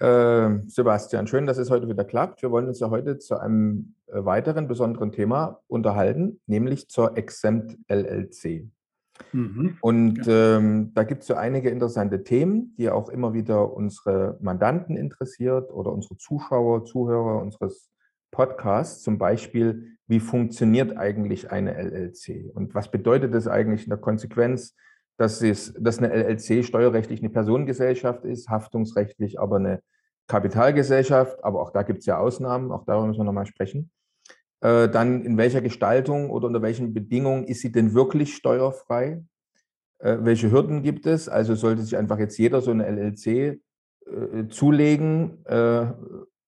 äh, Sebastian, schön, dass es heute wieder klappt. Wir wollen uns ja heute zu einem äh, weiteren besonderen Thema unterhalten, nämlich zur Exempt LLC. Mhm. Und ähm, da gibt es so einige interessante Themen, die auch immer wieder unsere Mandanten interessiert oder unsere Zuschauer, Zuhörer unseres Podcasts. Zum Beispiel, wie funktioniert eigentlich eine LLC und was bedeutet das eigentlich in der Konsequenz? Dass, es, dass eine LLC steuerrechtlich eine Personengesellschaft ist, haftungsrechtlich aber eine Kapitalgesellschaft, aber auch da gibt es ja Ausnahmen, auch darüber müssen wir nochmal sprechen. Äh, dann in welcher Gestaltung oder unter welchen Bedingungen ist sie denn wirklich steuerfrei? Äh, welche Hürden gibt es? Also sollte sich einfach jetzt jeder so eine LLC äh, zulegen äh,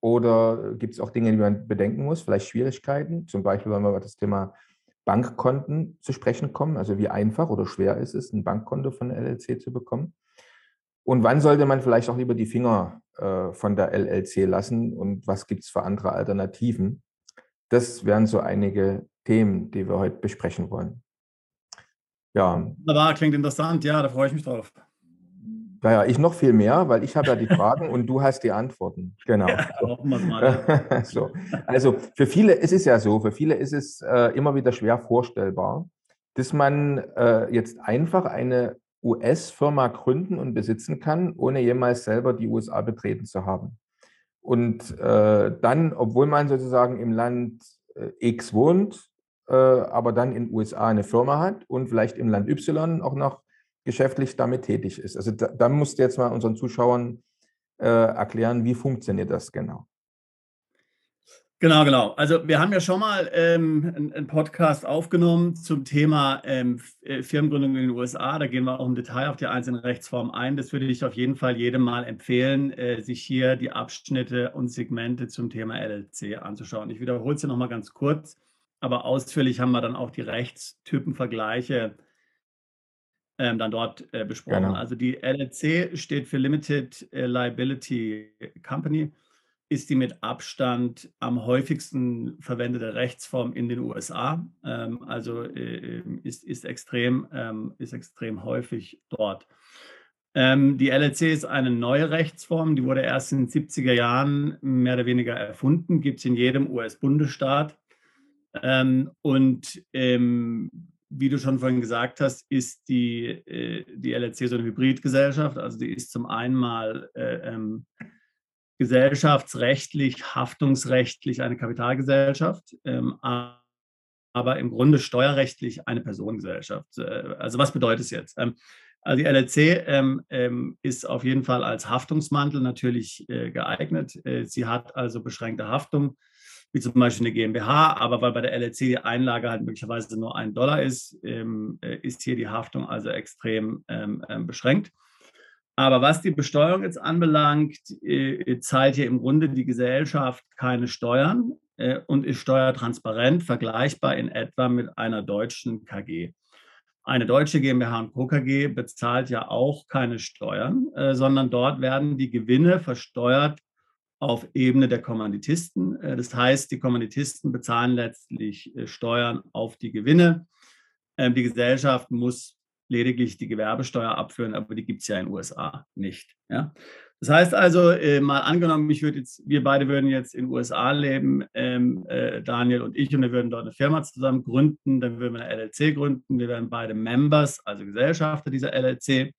oder gibt es auch Dinge, die man bedenken muss, vielleicht Schwierigkeiten? Zum Beispiel, wenn wir über das Thema Bankkonten zu sprechen kommen. Also wie einfach oder schwer ist es, ein Bankkonto von der LLC zu bekommen. Und wann sollte man vielleicht auch lieber die Finger äh, von der LLC lassen und was gibt es für andere Alternativen? Das wären so einige Themen, die wir heute besprechen wollen. Ja. Wunderbar, klingt interessant. Ja, da freue ich mich drauf. Naja, ich noch viel mehr, weil ich habe ja die Fragen und du hast die Antworten. Genau. Ja, mal. so. Also für viele ist es ja so, für viele ist es äh, immer wieder schwer vorstellbar, dass man äh, jetzt einfach eine US-Firma gründen und besitzen kann, ohne jemals selber die USA betreten zu haben. Und äh, dann, obwohl man sozusagen im Land äh, X wohnt, äh, aber dann in den USA eine Firma hat und vielleicht im Land Y auch noch geschäftlich damit tätig ist. Also da, da musst du jetzt mal unseren Zuschauern äh, erklären, wie funktioniert das genau. Genau, genau. Also wir haben ja schon mal ähm, einen Podcast aufgenommen zum Thema ähm, äh, Firmengründung in den USA. Da gehen wir auch im Detail auf die einzelnen Rechtsformen ein. Das würde ich auf jeden Fall jedem mal empfehlen, äh, sich hier die Abschnitte und Segmente zum Thema LLC anzuschauen. Ich wiederhole es ja nochmal ganz kurz, aber ausführlich haben wir dann auch die Rechtstypenvergleiche ähm, dann dort äh, besprochen. Genau. Also die LLC steht für Limited äh, Liability Company, ist die mit Abstand am häufigsten verwendete Rechtsform in den USA. Ähm, also äh, ist, ist, extrem, ähm, ist extrem häufig dort. Ähm, die LLC ist eine neue Rechtsform, die wurde erst in den 70er Jahren mehr oder weniger erfunden, gibt es in jedem US-Bundesstaat. Ähm, und ähm, wie du schon vorhin gesagt hast, ist die, äh, die LLC so eine Hybridgesellschaft. Also die ist zum einen mal äh, ähm, gesellschaftsrechtlich, haftungsrechtlich eine Kapitalgesellschaft, ähm, aber im Grunde steuerrechtlich eine Personengesellschaft. Äh, also was bedeutet es jetzt? Ähm, also die LLC ähm, ähm, ist auf jeden Fall als Haftungsmantel natürlich äh, geeignet. Äh, sie hat also beschränkte Haftung wie zum Beispiel eine GmbH, aber weil bei der LLC die Einlage halt möglicherweise nur ein Dollar ist, ähm, äh, ist hier die Haftung also extrem ähm, ähm, beschränkt. Aber was die Besteuerung jetzt anbelangt, äh, zahlt hier im Grunde die Gesellschaft keine Steuern äh, und ist steuertransparent, vergleichbar in etwa mit einer deutschen KG. Eine deutsche GmbH und Co. KG bezahlt ja auch keine Steuern, äh, sondern dort werden die Gewinne versteuert auf Ebene der Kommanditisten. Äh, das heißt, die Kommanditisten bezahlen letztlich äh, Steuern auf die Gewinne. Ähm, die Gesellschaft muss lediglich die Gewerbesteuer abführen, aber die gibt es ja in den USA nicht. Ja? Das heißt also, äh, mal angenommen, ich würde jetzt, wir beide würden jetzt in den USA leben, ähm, Daniel und ich, und wir würden dort eine Firma zusammen gründen, dann würden wir eine LLC gründen, wir wären beide Members, also Gesellschafter dieser LLC.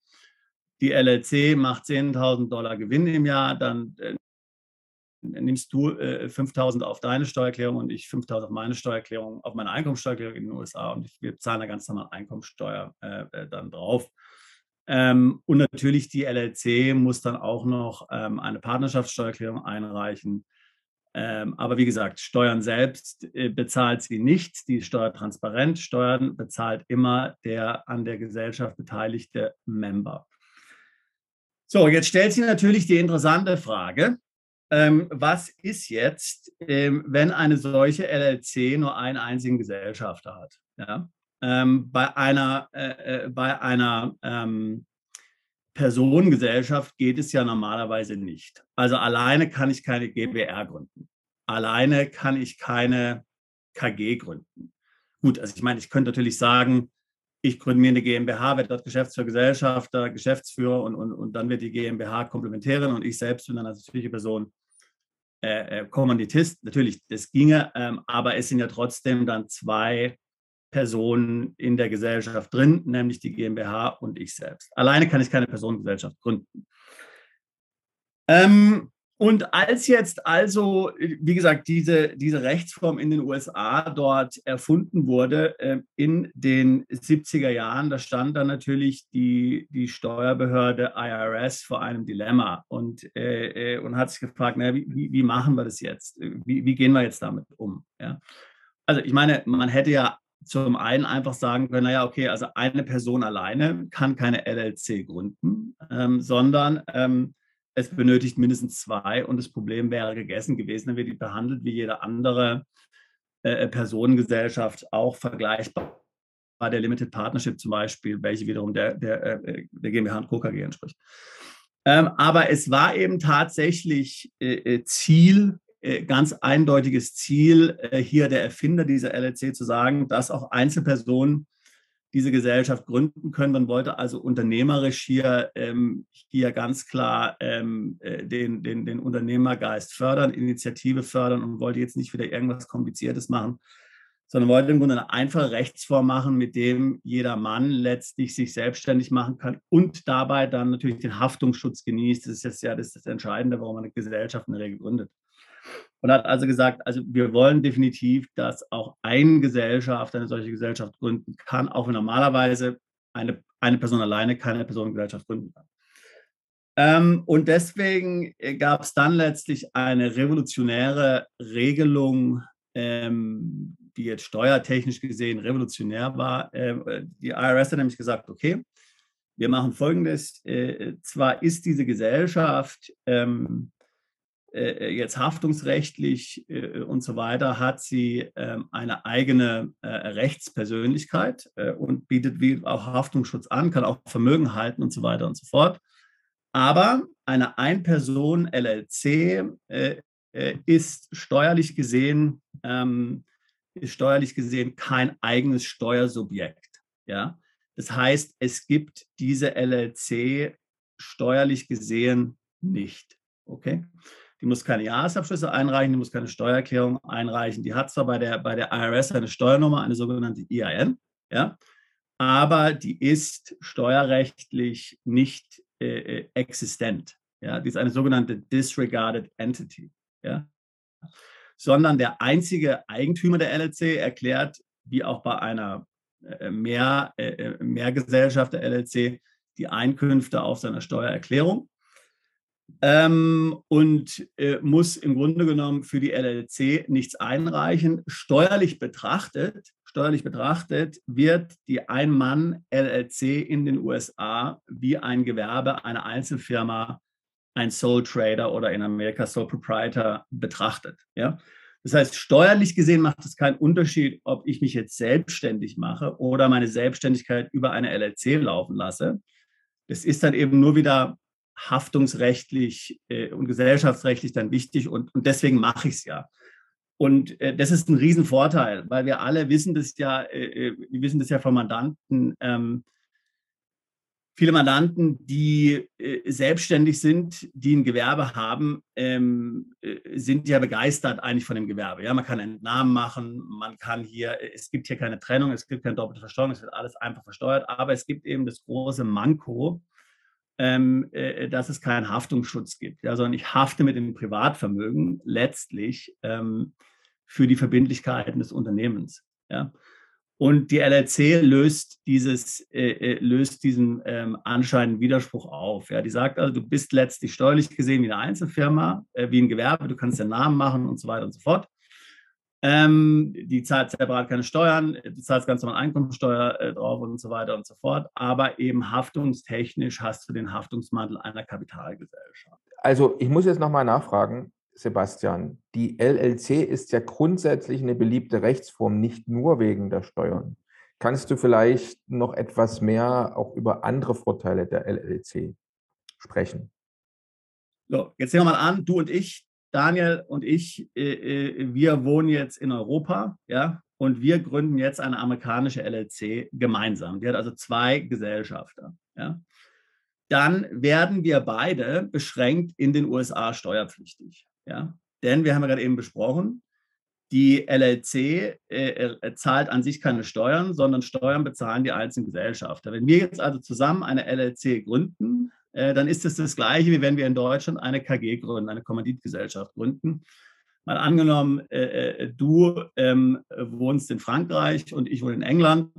Die LLC macht 10.000 Dollar Gewinn im Jahr, dann nimmst du äh, 5000 auf deine Steuererklärung und ich 5000 auf meine Steuererklärung, auf meine Einkommensteuererklärung in den USA und wir zahlen da ganz normal Einkommensteuer äh, äh, dann drauf. Ähm, und natürlich die LLC muss dann auch noch ähm, eine Partnerschaftssteuererklärung einreichen. Ähm, aber wie gesagt, Steuern selbst äh, bezahlt sie nicht. Die Steuertransparenz, Steuern bezahlt immer der an der Gesellschaft beteiligte Member. So, jetzt stellt sich natürlich die interessante Frage, ähm, was ist jetzt, ähm, wenn eine solche LLC nur einen einzigen Gesellschafter hat? Ja? Ähm, bei einer, äh, äh, bei einer ähm, Personengesellschaft geht es ja normalerweise nicht. Also alleine kann ich keine GBR gründen. Alleine kann ich keine KG gründen. Gut, also ich meine, ich könnte natürlich sagen, ich gründe mir eine GmbH, werde dort Geschäftsführer, Gesellschafter, Geschäftsführer und, und, und dann wird die GmbH Komplementärin und ich selbst bin dann als natürliche Person äh, äh, Kommanditist. Natürlich, das ginge, ähm, aber es sind ja trotzdem dann zwei Personen in der Gesellschaft drin, nämlich die GmbH und ich selbst. Alleine kann ich keine Personengesellschaft gründen. Ähm, und als jetzt also, wie gesagt, diese, diese Rechtsform in den USA dort erfunden wurde, äh, in den 70er Jahren, da stand dann natürlich die, die Steuerbehörde IRS vor einem Dilemma und, äh, äh, und hat sich gefragt, na, wie, wie machen wir das jetzt? Wie, wie gehen wir jetzt damit um? Ja? Also ich meine, man hätte ja zum einen einfach sagen können, naja, okay, also eine Person alleine kann keine LLC gründen, ähm, sondern ähm, es benötigt mindestens zwei und das Problem wäre gegessen gewesen, dann wird die behandelt wie jede andere äh, Personengesellschaft, auch vergleichbar bei der Limited Partnership zum Beispiel, welche wiederum der, der, äh, der GmbH und Co. KG entspricht. Ähm, aber es war eben tatsächlich äh, äh Ziel äh, ganz eindeutiges Ziel äh, hier der Erfinder dieser LLC zu sagen, dass auch Einzelpersonen diese Gesellschaft gründen können. Man wollte also unternehmerisch hier, ähm, hier ganz klar ähm, äh, den, den, den Unternehmergeist fördern, Initiative fördern und wollte jetzt nicht wieder irgendwas Kompliziertes machen, sondern wollte im Grunde eine einfache Rechtsform machen, mit dem jeder Mann letztlich sich selbstständig machen kann und dabei dann natürlich den Haftungsschutz genießt. Das ist jetzt ja das, das Entscheidende, warum man eine Gesellschaft in der Regel gründet und hat also gesagt, also wir wollen definitiv, dass auch eine Gesellschaft eine solche Gesellschaft gründen kann, auch wenn normalerweise eine, eine Person alleine keine Personengesellschaft gründen kann. Ähm, und deswegen äh, gab es dann letztlich eine revolutionäre Regelung, ähm, die jetzt steuertechnisch gesehen revolutionär war. Ähm, die IRS hat nämlich gesagt, okay, wir machen Folgendes. Äh, zwar ist diese Gesellschaft ähm, äh, jetzt haftungsrechtlich äh, und so weiter hat sie ähm, eine eigene äh, Rechtspersönlichkeit und bietet wie auch Haftungsschutz an, kann auch Vermögen halten und so weiter und so fort. Aber eine Ein-Personen-LLC ist steuerlich gesehen ähm, ist steuerlich gesehen kein eigenes Steuersubjekt. Ja? Das heißt, es gibt diese LLC steuerlich gesehen nicht. Okay? Die muss keine Jahresabschlüsse einreichen, die muss keine Steuererklärung einreichen. Die hat zwar bei der, bei der IRS eine Steuernummer, eine sogenannte EIN, ja, aber die ist steuerrechtlich nicht äh, äh, existent. Ja, die ist eine sogenannte disregarded entity. Ja, sondern der einzige Eigentümer der LLC erklärt, wie auch bei einer äh, Mehr, äh, äh Mehrgesellschaft der LLC, die Einkünfte auf seiner Steuererklärung ähm, und äh, muss im Grunde genommen für die LLC nichts einreichen. Steuerlich betrachtet, steuerlich betrachtet wird die Ein-Mann-LLC in den USA wie ein Gewerbe, eine Einzelfirma, ein Sole Trader oder in Amerika Sole Proprietor betrachtet. Ja? Das heißt, steuerlich gesehen macht es keinen Unterschied, ob ich mich jetzt selbstständig mache oder meine Selbstständigkeit über eine LLC laufen lasse. Das ist dann eben nur wieder haftungsrechtlich äh, und gesellschaftsrechtlich dann wichtig und, und deswegen mache ich es ja. Und äh, das ist ein Riesenvorteil, weil wir alle wissen das ja, äh, äh, wir wissen das ja von Mandanten. Ähm, viele Mandanten, die äh, selbstständig sind, die ein Gewerbe haben, ähm, äh, sind ja begeistert eigentlich von dem Gewerbe. Ja, man kann Entnahmen machen, man kann hier, es gibt hier keine Trennung, es gibt keine doppelte Versteuerung, es wird alles einfach versteuert, aber es gibt eben das große Manko, ähm, äh, dass es keinen Haftungsschutz gibt, ja, sondern ich hafte mit dem Privatvermögen letztlich ähm, für die Verbindlichkeiten des Unternehmens. Ja. Und die LLC löst, dieses, äh, äh, löst diesen ähm, anscheinenden Widerspruch auf. Ja. Die sagt also, du bist letztlich steuerlich gesehen wie eine Einzelfirma, äh, wie ein Gewerbe, du kannst den Namen machen und so weiter und so fort. Ähm, die zahlt separat keine Steuern, du zahlst ganz normal Einkommensteuer äh, drauf und so weiter und so fort. Aber eben haftungstechnisch hast du den Haftungsmantel einer Kapitalgesellschaft. Also ich muss jetzt nochmal nachfragen. Sebastian, die LLC ist ja grundsätzlich eine beliebte Rechtsform, nicht nur wegen der Steuern. Kannst du vielleicht noch etwas mehr auch über andere Vorteile der LLC sprechen? So, jetzt sehen wir mal an, du und ich, Daniel und ich, äh, äh, wir wohnen jetzt in Europa, ja, und wir gründen jetzt eine amerikanische LLC gemeinsam. Die hat also zwei Gesellschafter, ja. Dann werden wir beide beschränkt in den USA steuerpflichtig, ja. Denn wir haben ja gerade eben besprochen, die LLC äh, äh, zahlt an sich keine Steuern, sondern Steuern bezahlen die einzelnen Gesellschafter. Wenn wir jetzt also zusammen eine LLC gründen, äh, dann ist es das Gleiche, wie wenn wir in Deutschland eine KG gründen, eine Kommanditgesellschaft gründen. Mal angenommen, äh, äh, du ähm, wohnst in Frankreich und ich wohne in England,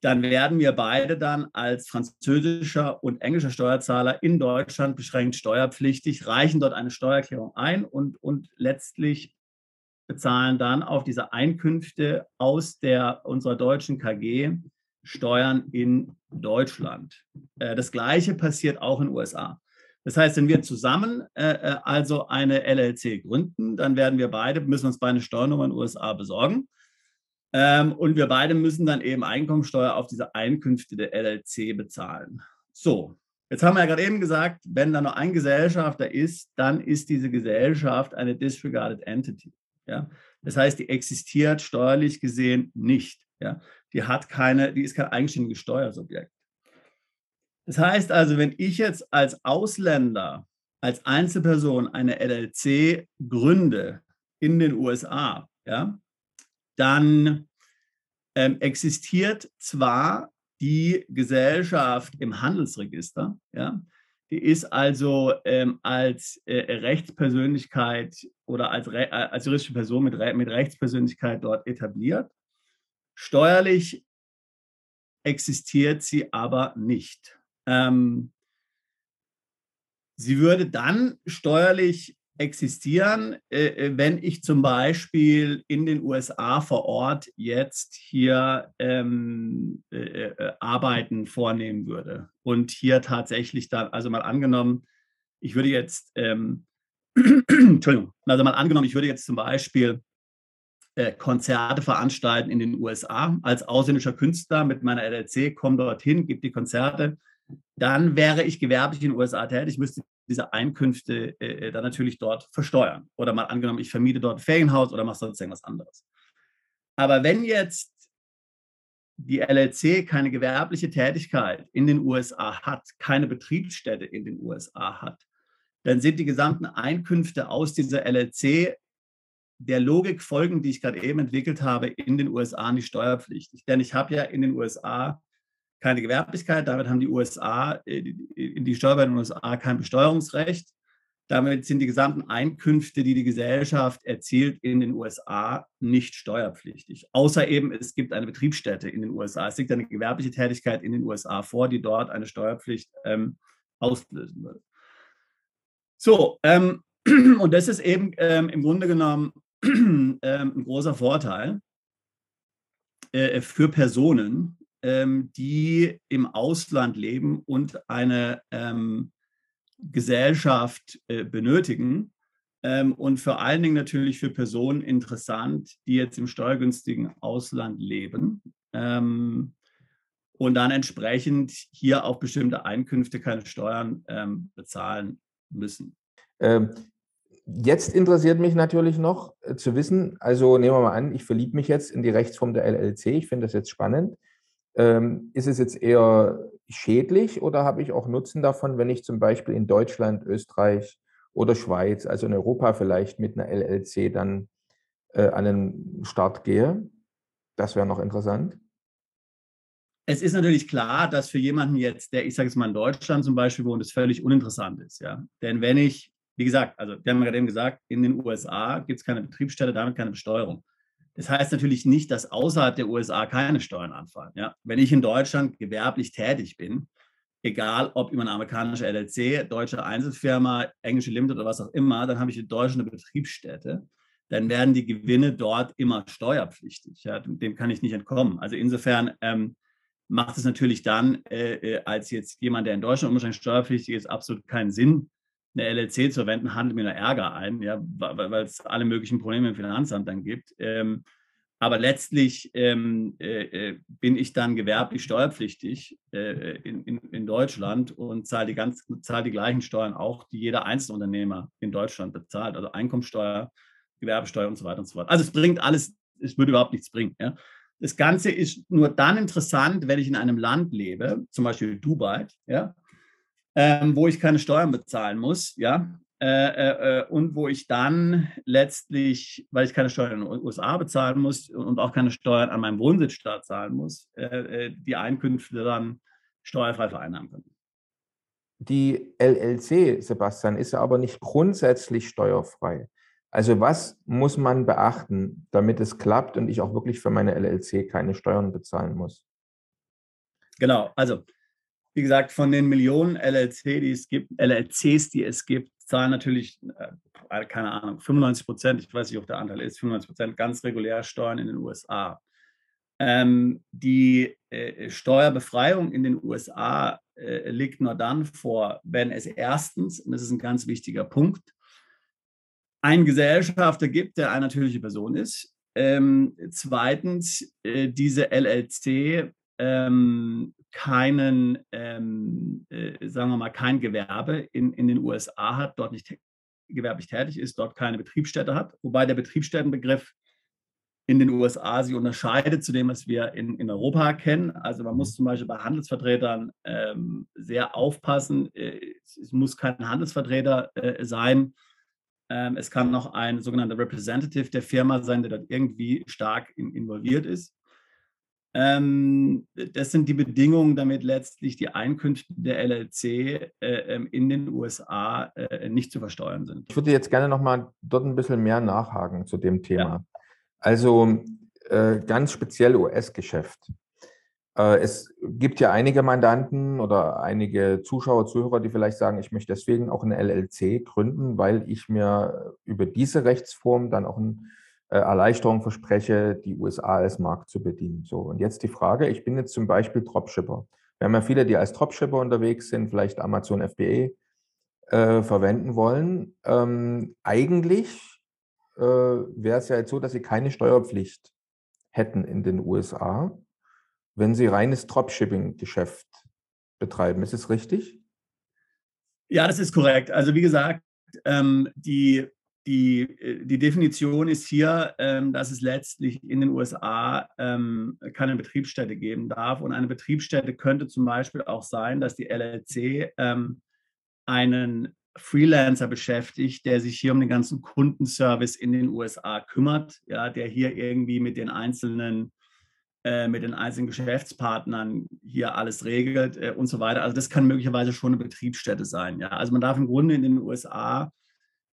dann werden wir beide dann als französischer und englischer Steuerzahler in Deutschland beschränkt steuerpflichtig, reichen dort eine Steuererklärung ein und, und letztlich bezahlen dann auf diese Einkünfte aus der, unserer deutschen KG Steuern in Deutschland. Äh, das Gleiche passiert auch in den USA. Das heißt, wenn wir zusammen äh, äh also eine LLC gründen, dann werden wir beide, müssen uns beide eine Steuernummer in den USA besorgen. Ähm, und wir beide müssen dann eben Einkommensteuer auf diese Einkünfte der LLC bezahlen. So, jetzt haben wir ja gerade eben gesagt, wenn da nur ein Gesellschafter ist, dann ist diese Gesellschaft eine disregarded entity. Ja? Das heißt, die existiert steuerlich gesehen nicht. Ja? Die hat keine, die ist kein eigenständiges Steuersubjekt. Das heißt also, wenn ich jetzt als Ausländer, als Einzelperson eine LLC gründe in den USA, ja, dann ähm, existiert zwar die Gesellschaft im Handelsregister, ja, die ist also ähm, als äh, Rechtspersönlichkeit oder als, Re äh, als juristische Person mit, Re mit Rechtspersönlichkeit dort etabliert. Steuerlich existiert sie aber nicht. Ähm, sie würde dann steuerlich existieren, äh, äh wenn ich zum Beispiel in den USA vor Ort jetzt hier ähm, äh, äh, Arbeiten vornehmen würde und hier tatsächlich dann, also mal angenommen, ich würde jetzt, ähm, Entschuldigung, also mal angenommen, ich würde jetzt zum Beispiel äh, Konzerte veranstalten in den USA als ausländischer Künstler mit meiner LLC, komme dorthin, gebe die Konzerte, dann wäre ich gewerblich in den USA tätig, müsste diese Einkünfte äh, äh, dann natürlich dort versteuern. Oder mal angenommen, ich vermiete dort ein Ferienhaus oder mache sonst irgendwas anderes. Aber wenn jetzt die LLC keine gewerbliche Tätigkeit in den USA hat, keine Betriebsstätte in den USA hat, dann sind die gesamten Einkünfte aus dieser LLC der Logik folgen, die ich gerade eben entwickelt habe, in den USA nicht steuerpflichtig. Denn ich habe ja in den USA keine Gewerblichkeit, damit haben die USA, äh, die Steuerbehörden in den USA kein Besteuerungsrecht. Damit sind die gesamten Einkünfte, die die Gesellschaft erzielt in den USA, nicht steuerpflichtig. Außer eben, es gibt eine Betriebsstätte in den USA. Es liegt eine gewerbliche Tätigkeit in den USA vor, die dort eine Steuerpflicht ähm, auslösen würde. So, ähm, und das ist eben ähm, im Grunde genommen ein großer Vorteil äh, für Personen, ähm, die im Ausland leben und eine ähm, Gesellschaft äh, benötigen. Ähm, und vor allen Dingen natürlich für Personen interessant, die jetzt im steuergünstigen Ausland leben ähm, und dann entsprechend hier auf bestimmte Einkünfte keine Steuern ähm, bezahlen müssen. Jetzt interessiert mich natürlich noch äh, zu wissen, also nehmen wir mal an, ich verliebe mich jetzt in die Rechtsform der LLC, ich finde das jetzt spannend. Ähm, ist es jetzt eher schädlich oder habe ich auch Nutzen davon, wenn ich zum Beispiel in Deutschland, Österreich oder Schweiz, also in Europa vielleicht mit einer LLC dann äh, an den Start gehe? Das wäre noch interessant. Es ist natürlich klar, dass für jemanden jetzt, der, ich sage es mal in Deutschland zum Beispiel wohnt, es völlig uninteressant ist. Ja? Denn wenn ich wie gesagt, also wir haben gerade eben gesagt, in den USA gibt es keine Betriebsstätte, damit keine Besteuerung. Das heißt natürlich nicht, dass außerhalb der USA keine Steuern anfallen. Ja? Wenn ich in Deutschland gewerblich tätig bin, egal ob über eine amerikanische LLC, deutsche Einzelfirma, englische Limited oder was auch immer, dann habe ich in Deutschland eine Betriebsstätte, dann werden die Gewinne dort immer steuerpflichtig. Ja? Dem kann ich nicht entkommen. Also insofern ähm, macht es natürlich dann äh, äh als jetzt jemand, der in Deutschland unwahrscheinlich steuerpflichtig ist, absolut keinen Sinn, eine LLC zu verwenden, handelt mir nur Ärger ein, ja, weil es alle möglichen Probleme im Finanzamt dann gibt. Ähm, aber letztlich ähm, äh, äh, bin ich dann gewerblich steuerpflichtig äh, in, in, in, Deutschland und zahle die, ganz, zahle die gleichen Steuern auch, die jeder Einzelunternehmer in Deutschland bezahlt. Also Einkommensteuer, Gewerbesteuer und so weiter und so fort. Also es bringt alles, es würde überhaupt nichts bringen. Ja. Das Ganze ist nur dann interessant, wenn ich in einem Land lebe, zum Beispiel Dubai, ja, ähm, wo ich keine Steuern bezahlen muss, ja, äh, äh, äh, und wo ich dann letztlich, weil ich keine Steuern in den USA bezahlen muss und auch keine Steuern an meinem Wohnsitzstaat zahlen muss, äh, äh, die Einkünfte dann steuerfrei vereinnahmen können. Die LLC, Sebastian, ist aber nicht grundsätzlich steuerfrei. Also was muss man beachten, damit es klappt und ich auch wirklich für meine LLC keine Steuern bezahlen muss? Genau, also wie gesagt, von den Millionen LLC, die es gibt, LLCs, die es gibt, zahlen natürlich, äh, keine Ahnung, 95 Prozent, ich weiß nicht, ob der Anteil ist, 95 Prozent ganz regulär Steuern in den USA. Ähm, die äh, Steuerbefreiung in den USA äh, liegt nur dann vor, wenn es erstens, und das ist ein ganz wichtiger Punkt, einen Gesellschafter gibt, der eine natürliche Person ist. Ähm, zweitens, äh, diese LLC ähm, keinen, ähm, äh, sagen wir mal, kein Gewerbe in, in den USA hat, dort nicht gewerblich tätig ist, dort keine Betriebsstätte hat, wobei der Betriebsstättenbegriff in den USA sich unterscheidet zu dem, was wir in, in Europa kennen. Also man muss zum Beispiel bei Handelsvertretern ähm, sehr aufpassen. Äh, es muss kein Handelsvertreter äh, sein. Ähm, es kann noch ein sogenannter Representative der Firma sein, der dort irgendwie stark in, involviert ist. Ähm, das sind die Bedingungen, damit letztlich die Einkünfte der LLC äh, ähm, in den USA äh, nicht zu versteuern sind. Ich würde jetzt gerne noch mal dort ein bisschen mehr nachhaken zu dem Thema. Ja. Also äh, ganz speziell US-Geschäft. Es gibt ja einige Mandanten oder einige Zuschauer, Zuhörer, die vielleicht sagen, ich möchte deswegen auch eine LLC gründen, weil ich mir über diese Rechtsform dann auch ein Erleichterung verspreche, die USA als Markt zu bedienen. So, und jetzt die Frage, ich bin jetzt zum Beispiel Dropshipper. Wir haben ja viele, die als Dropshipper unterwegs sind, vielleicht Amazon FBA äh, verwenden wollen. Ähm, eigentlich äh, wäre es ja jetzt so, dass sie keine Steuerpflicht hätten in den USA, wenn sie reines Dropshipping-Geschäft betreiben. Ist es richtig? Ja, das ist korrekt. Also wie gesagt, ähm, die die, äh, die Definition ist hier, ähm, dass es letztlich in den USA ähm, keine Betriebsstätte geben darf. Und eine Betriebsstätte könnte zum Beispiel auch sein, dass die LLC ähm, einen Freelancer beschäftigt, der sich hier um den ganzen Kundenservice in den USA kümmert, ja, der hier irgendwie mit den einzelnen äh, mit den einzelnen Geschäftspartnern hier alles regelt äh, und so weiter. Also das kann möglicherweise schon eine Betriebsstätte sein. Ja. Also man darf im Grunde in den USA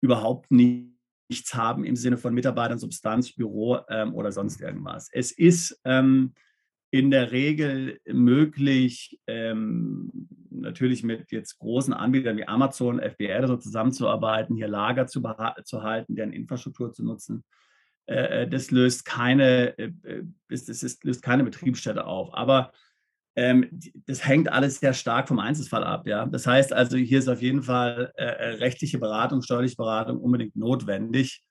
überhaupt nichts haben im Sinne von Mitarbeitern, Substanz, Büro ähm, oder sonst irgendwas. Es ist ähm, in der Regel möglich, ähm, natürlich mit jetzt großen Anbietern wie Amazon, FBR so zusammenzuarbeiten, hier Lager zu, zu halten, deren Infrastruktur zu nutzen. Äh, äh das löst keine, äh, äh das ist, löst keine Betriebsstätte auf. Aber ähm, das hängt alles sehr stark vom Einzelfall ab. Ja? Das heißt also, hier ist auf jeden Fall äh, äh, rechtliche Beratung, steuerliche Beratung unbedingt notwendig,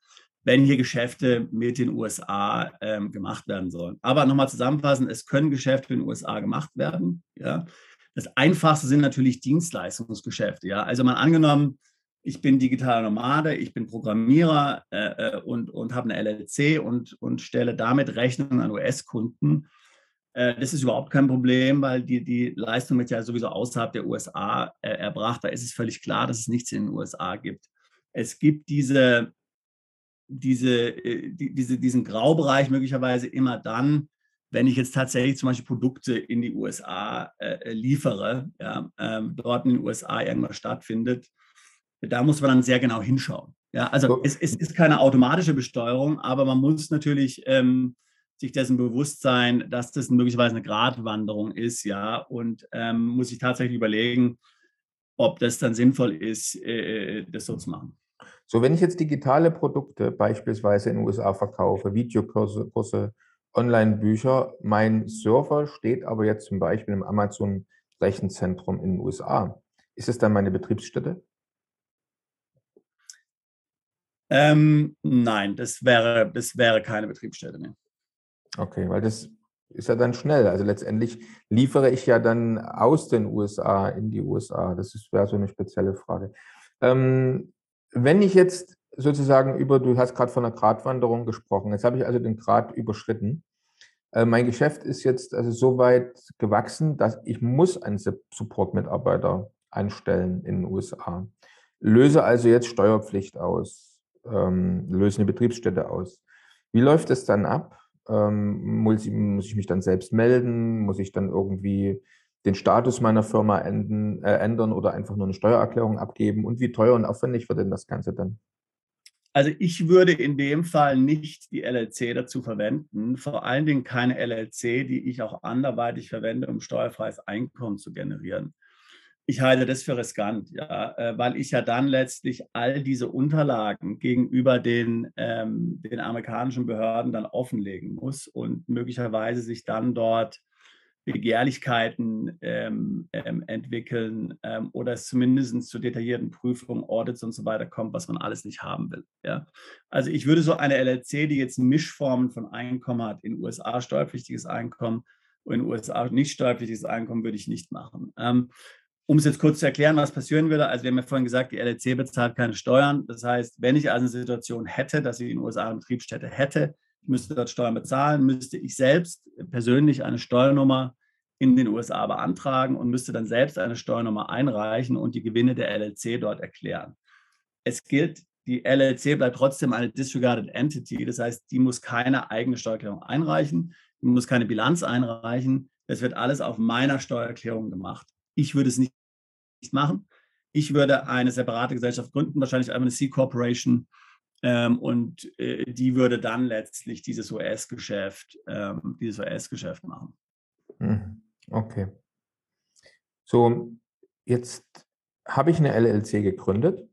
wenn hier Geschäfte mit den USA ähm, gemacht werden sollen. Aber nochmal zusammenfassend, es können Geschäfte in den USA gemacht werden. Ja? Das Einfachste sind natürlich Dienstleistungsgeschäfte. Ja? Also mal angenommen, ich bin digitaler Nomade, ich bin Programmierer äh, äh und, und habe eine LLC und, und stelle damit Rechnungen an US-Kunden das ist überhaupt kein Problem, weil die, die Leistung wird ja sowieso außerhalb der USA äh, erbracht. Da ist es völlig klar, dass es nichts in den USA gibt. Es gibt diese, diese, äh, die, diese, diesen Graubereich möglicherweise immer dann, wenn ich jetzt tatsächlich zum Beispiel Produkte in die USA äh, liefere, ja, ähm, dort in den USA irgendwas stattfindet, da muss man dann sehr genau hinschauen. Ja, also es, es ist keine automatische Besteuerung, aber man muss natürlich ähm, sich dessen bewusst sein, dass das möglicherweise eine Gratwanderung ist, ja, und ähm, muss sich tatsächlich überlegen, ob das dann sinnvoll ist, äh, das so zu machen. So, wenn ich jetzt digitale Produkte beispielsweise in den USA verkaufe, Videokurse, Kurse, Online-Bücher, mein Server steht aber jetzt zum Beispiel im Amazon-Rechenzentrum in den USA. Ist es dann meine Betriebsstätte? Ähm, nein, das wäre, das wäre keine Betriebsstätte mehr. Okay, weil das ist ja dann schnell. Also letztendlich liefere ich ja dann aus den USA in die USA. Das wäre so eine spezielle Frage. Ähm, wenn ich jetzt sozusagen über, du hast gerade von einer Gratwanderung gesprochen, jetzt habe ich also den Grad überschritten. Äh, mein Geschäft ist jetzt also so weit gewachsen, dass ich muss einen Support-Mitarbeiter einstellen in den USA. Löse also jetzt Steuerpflicht aus, ähm, löse eine Betriebsstätte aus. Wie läuft es dann ab? Ähm, muss, ich, muss, ich, mich dann selbst melden? Muss ich dann irgendwie den Status meiner Firma enden, äh, ändern oder einfach nur eine Steuererklärung abgeben? Und wie teuer und aufwendig wird denn das Ganze dann? Also ich würde in dem Fall nicht die LLC dazu verwenden, vor allen Dingen keine LLC, die ich auch anderweitig verwende, um steuerfreies Einkommen zu generieren. Ich halte das für riskant, ja, äh, weil ich ja dann letztlich all diese Unterlagen gegenüber den, ähm, den amerikanischen Behörden dann offenlegen muss und möglicherweise sich dann dort Begehrlichkeiten ähm, ähm, entwickeln ähm, oder es zumindest zu detaillierten Prüfungen, Audits und so weiter kommt, was man alles nicht haben will. Ja? Also ich würde so eine LLC, die jetzt Mischformen von Einkommen hat, in USA steuerpflichtiges Einkommen und in USA nicht steuerpflichtiges Einkommen, würde ich nicht machen. Ähm, um es jetzt kurz zu erklären, was passieren würde, also wir haben ja vorhin gesagt, die LLC bezahlt keine Steuern. Das heißt, wenn ich also eine Situation hätte, dass ich in den USA eine Betriebsstätte hätte, müsste dort Steuern bezahlen, müsste ich selbst persönlich eine Steuernummer in den USA beantragen und müsste dann selbst eine Steuernummer einreichen und die Gewinne der LLC dort erklären. Es gilt, die LLC bleibt trotzdem eine disregarded entity, das heißt, die muss keine eigene Steuererklärung einreichen, die muss keine Bilanz einreichen. Das wird alles auf meiner Steuererklärung gemacht. Ich würde es nicht machen. Ich würde eine separate Gesellschaft gründen, wahrscheinlich einfach eine C-Corporation. Ähm, und äh, die würde dann letztlich dieses US-Geschäft, ähm, dieses US-Geschäft machen. Mhm. Okay. So, jetzt habe ich eine LLC gegründet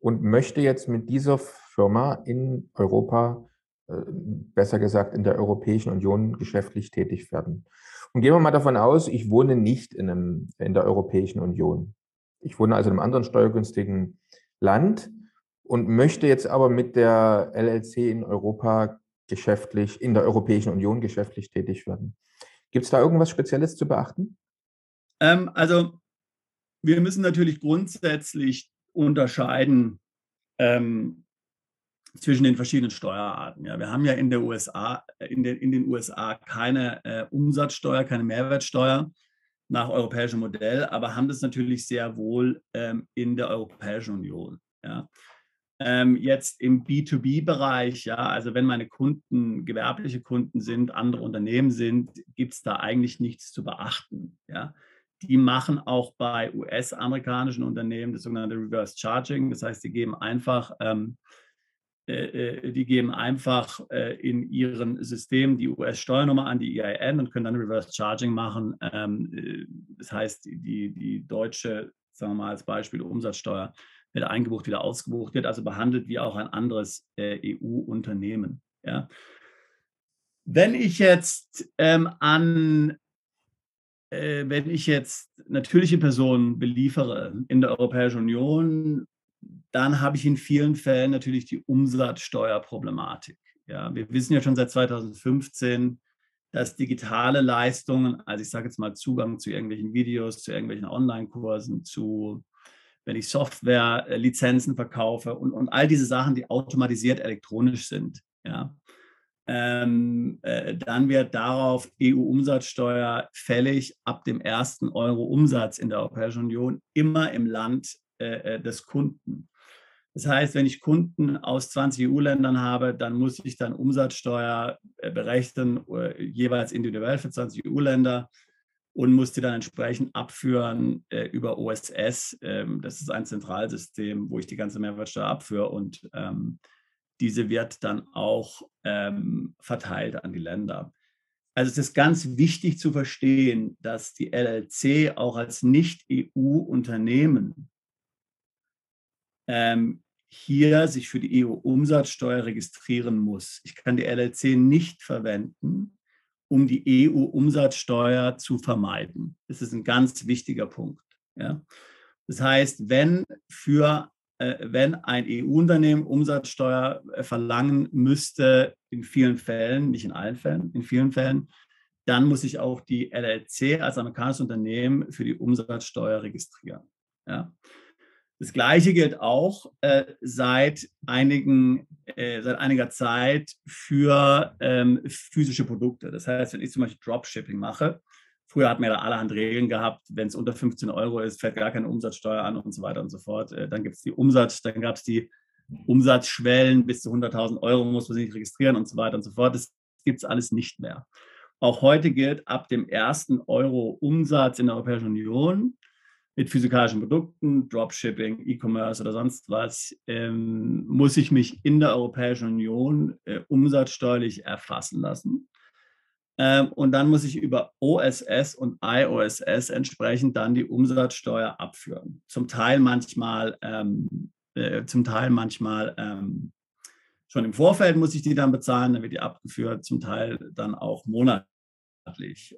und möchte jetzt mit dieser Firma in Europa, äh, besser gesagt in der Europäischen Union, geschäftlich tätig werden. Und gehen wir mal davon aus, ich wohne nicht in, einem, in der Europäischen Union. Ich wohne also in einem anderen steuergünstigen Land und möchte jetzt aber mit der LLC in Europa geschäftlich, in der Europäischen Union geschäftlich tätig werden. Gibt es da irgendwas Spezielles zu beachten? Ähm, also wir müssen natürlich grundsätzlich unterscheiden ähm, zwischen den verschiedenen Steuerarten. Ja, wir haben ja in, der USA, in, den, in den USA keine äh, Umsatzsteuer, keine Mehrwertsteuer nach europäischem Modell, aber haben das natürlich sehr wohl ähm, in der Europäischen Union. Ja. Ähm, jetzt im B2B-Bereich, ja, also wenn meine Kunden gewerbliche Kunden sind, andere Unternehmen sind, gibt es da eigentlich nichts zu beachten. Ja. Die machen auch bei US-amerikanischen Unternehmen das sogenannte Reverse Charging. Das heißt, die geben einfach ähm, äh, äh, die geben einfach äh, in ihren Systemen die US-Steuernummer an, die EIN und können dann Reverse Charging machen. Ähm, das heißt, die, die deutsche, sagen wir mal als Beispiel, Umsatzsteuer wird eingebucht, wieder ausgebucht, wird also behandelt wie auch ein anderes EU-Unternehmen. Ja. Wenn ich jetzt ähm, an wenn ich jetzt natürliche Personen beliefere in der Europäischen Union, dann habe ich in vielen Fällen natürlich die Umsatzsteuerproblematik. Ja, wir wissen ja schon seit 2015, dass digitale Leistungen, also ich sage jetzt mal Zugang zu irgendwelchen Videos, zu irgendwelchen Online-Kursen, zu, wenn ich Software-Lizenzen verkaufe und, und all diese Sachen, die automatisiert elektronisch sind, ja, ähm, äh, dann wird darauf EU-Umsatzsteuer fällig ab dem ersten Euro Umsatz in der Europäischen Union immer im Land äh, äh, des Kunden. Das heißt, wenn ich Kunden aus 20 EU-Ländern habe, dann muss ich dann Umsatzsteuer äh, berechnen, äh, jeweils individuell für 20 EU-Länder und muss die dann entsprechend abführen äh, über OSS. Ähm, das ist ein Zentralsystem, wo ich die ganze Mehrwertsteuer abführe und ähm, diese wird dann auch ähm, verteilt an die Länder. Also es ist ganz wichtig zu verstehen, dass die LLC auch als Nicht-EU-Unternehmen ähm, hier sich für die EU-Umsatzsteuer registrieren muss. Ich kann die LLC nicht verwenden, um die EU-Umsatzsteuer zu vermeiden. Das ist ein ganz wichtiger Punkt. Ja? Das heißt, wenn für äh, wenn ein EU-Unternehmen Umsatzsteuer äh, verlangen müsste, in vielen Fällen, nicht in allen Fällen, in vielen Fällen, dann muss ich auch die LLC als amerikanisches Unternehmen für die Umsatzsteuer registrieren. Ja. Das Gleiche gilt auch äh, seit, einigen, äh, seit einiger Zeit für ähm, physische Produkte. Das heißt, wenn ich zum Beispiel Dropshipping mache, früher hatten wir da allerhand Regeln gehabt, wenn es unter 15 Euro ist, fällt gar keine Umsatzsteuer an und so weiter und so fort. Äh, dann gibt es die Umsatz, dann gab es die Umsatzschwellen bis zu 100.000 Euro muss man sich registrieren und so weiter und so fort. Das gibt es alles nicht mehr. Auch heute gilt ab dem ersten Euro Umsatz in der Europäischen Union mit physikalischen Produkten, Dropshipping, E-Commerce oder sonst was, ähm, muss ich mich in der Europäischen Union äh, umsatzsteuerlich erfassen lassen. Ähm, und dann muss ich über OSS und IOSS entsprechend dann die Umsatzsteuer abführen. Zum Teil manchmal, ähm, äh, zum Teil manchmal ähm, schon im Vorfeld muss ich die dann bezahlen, dann wird die abgeführt, zum Teil dann auch monatlich.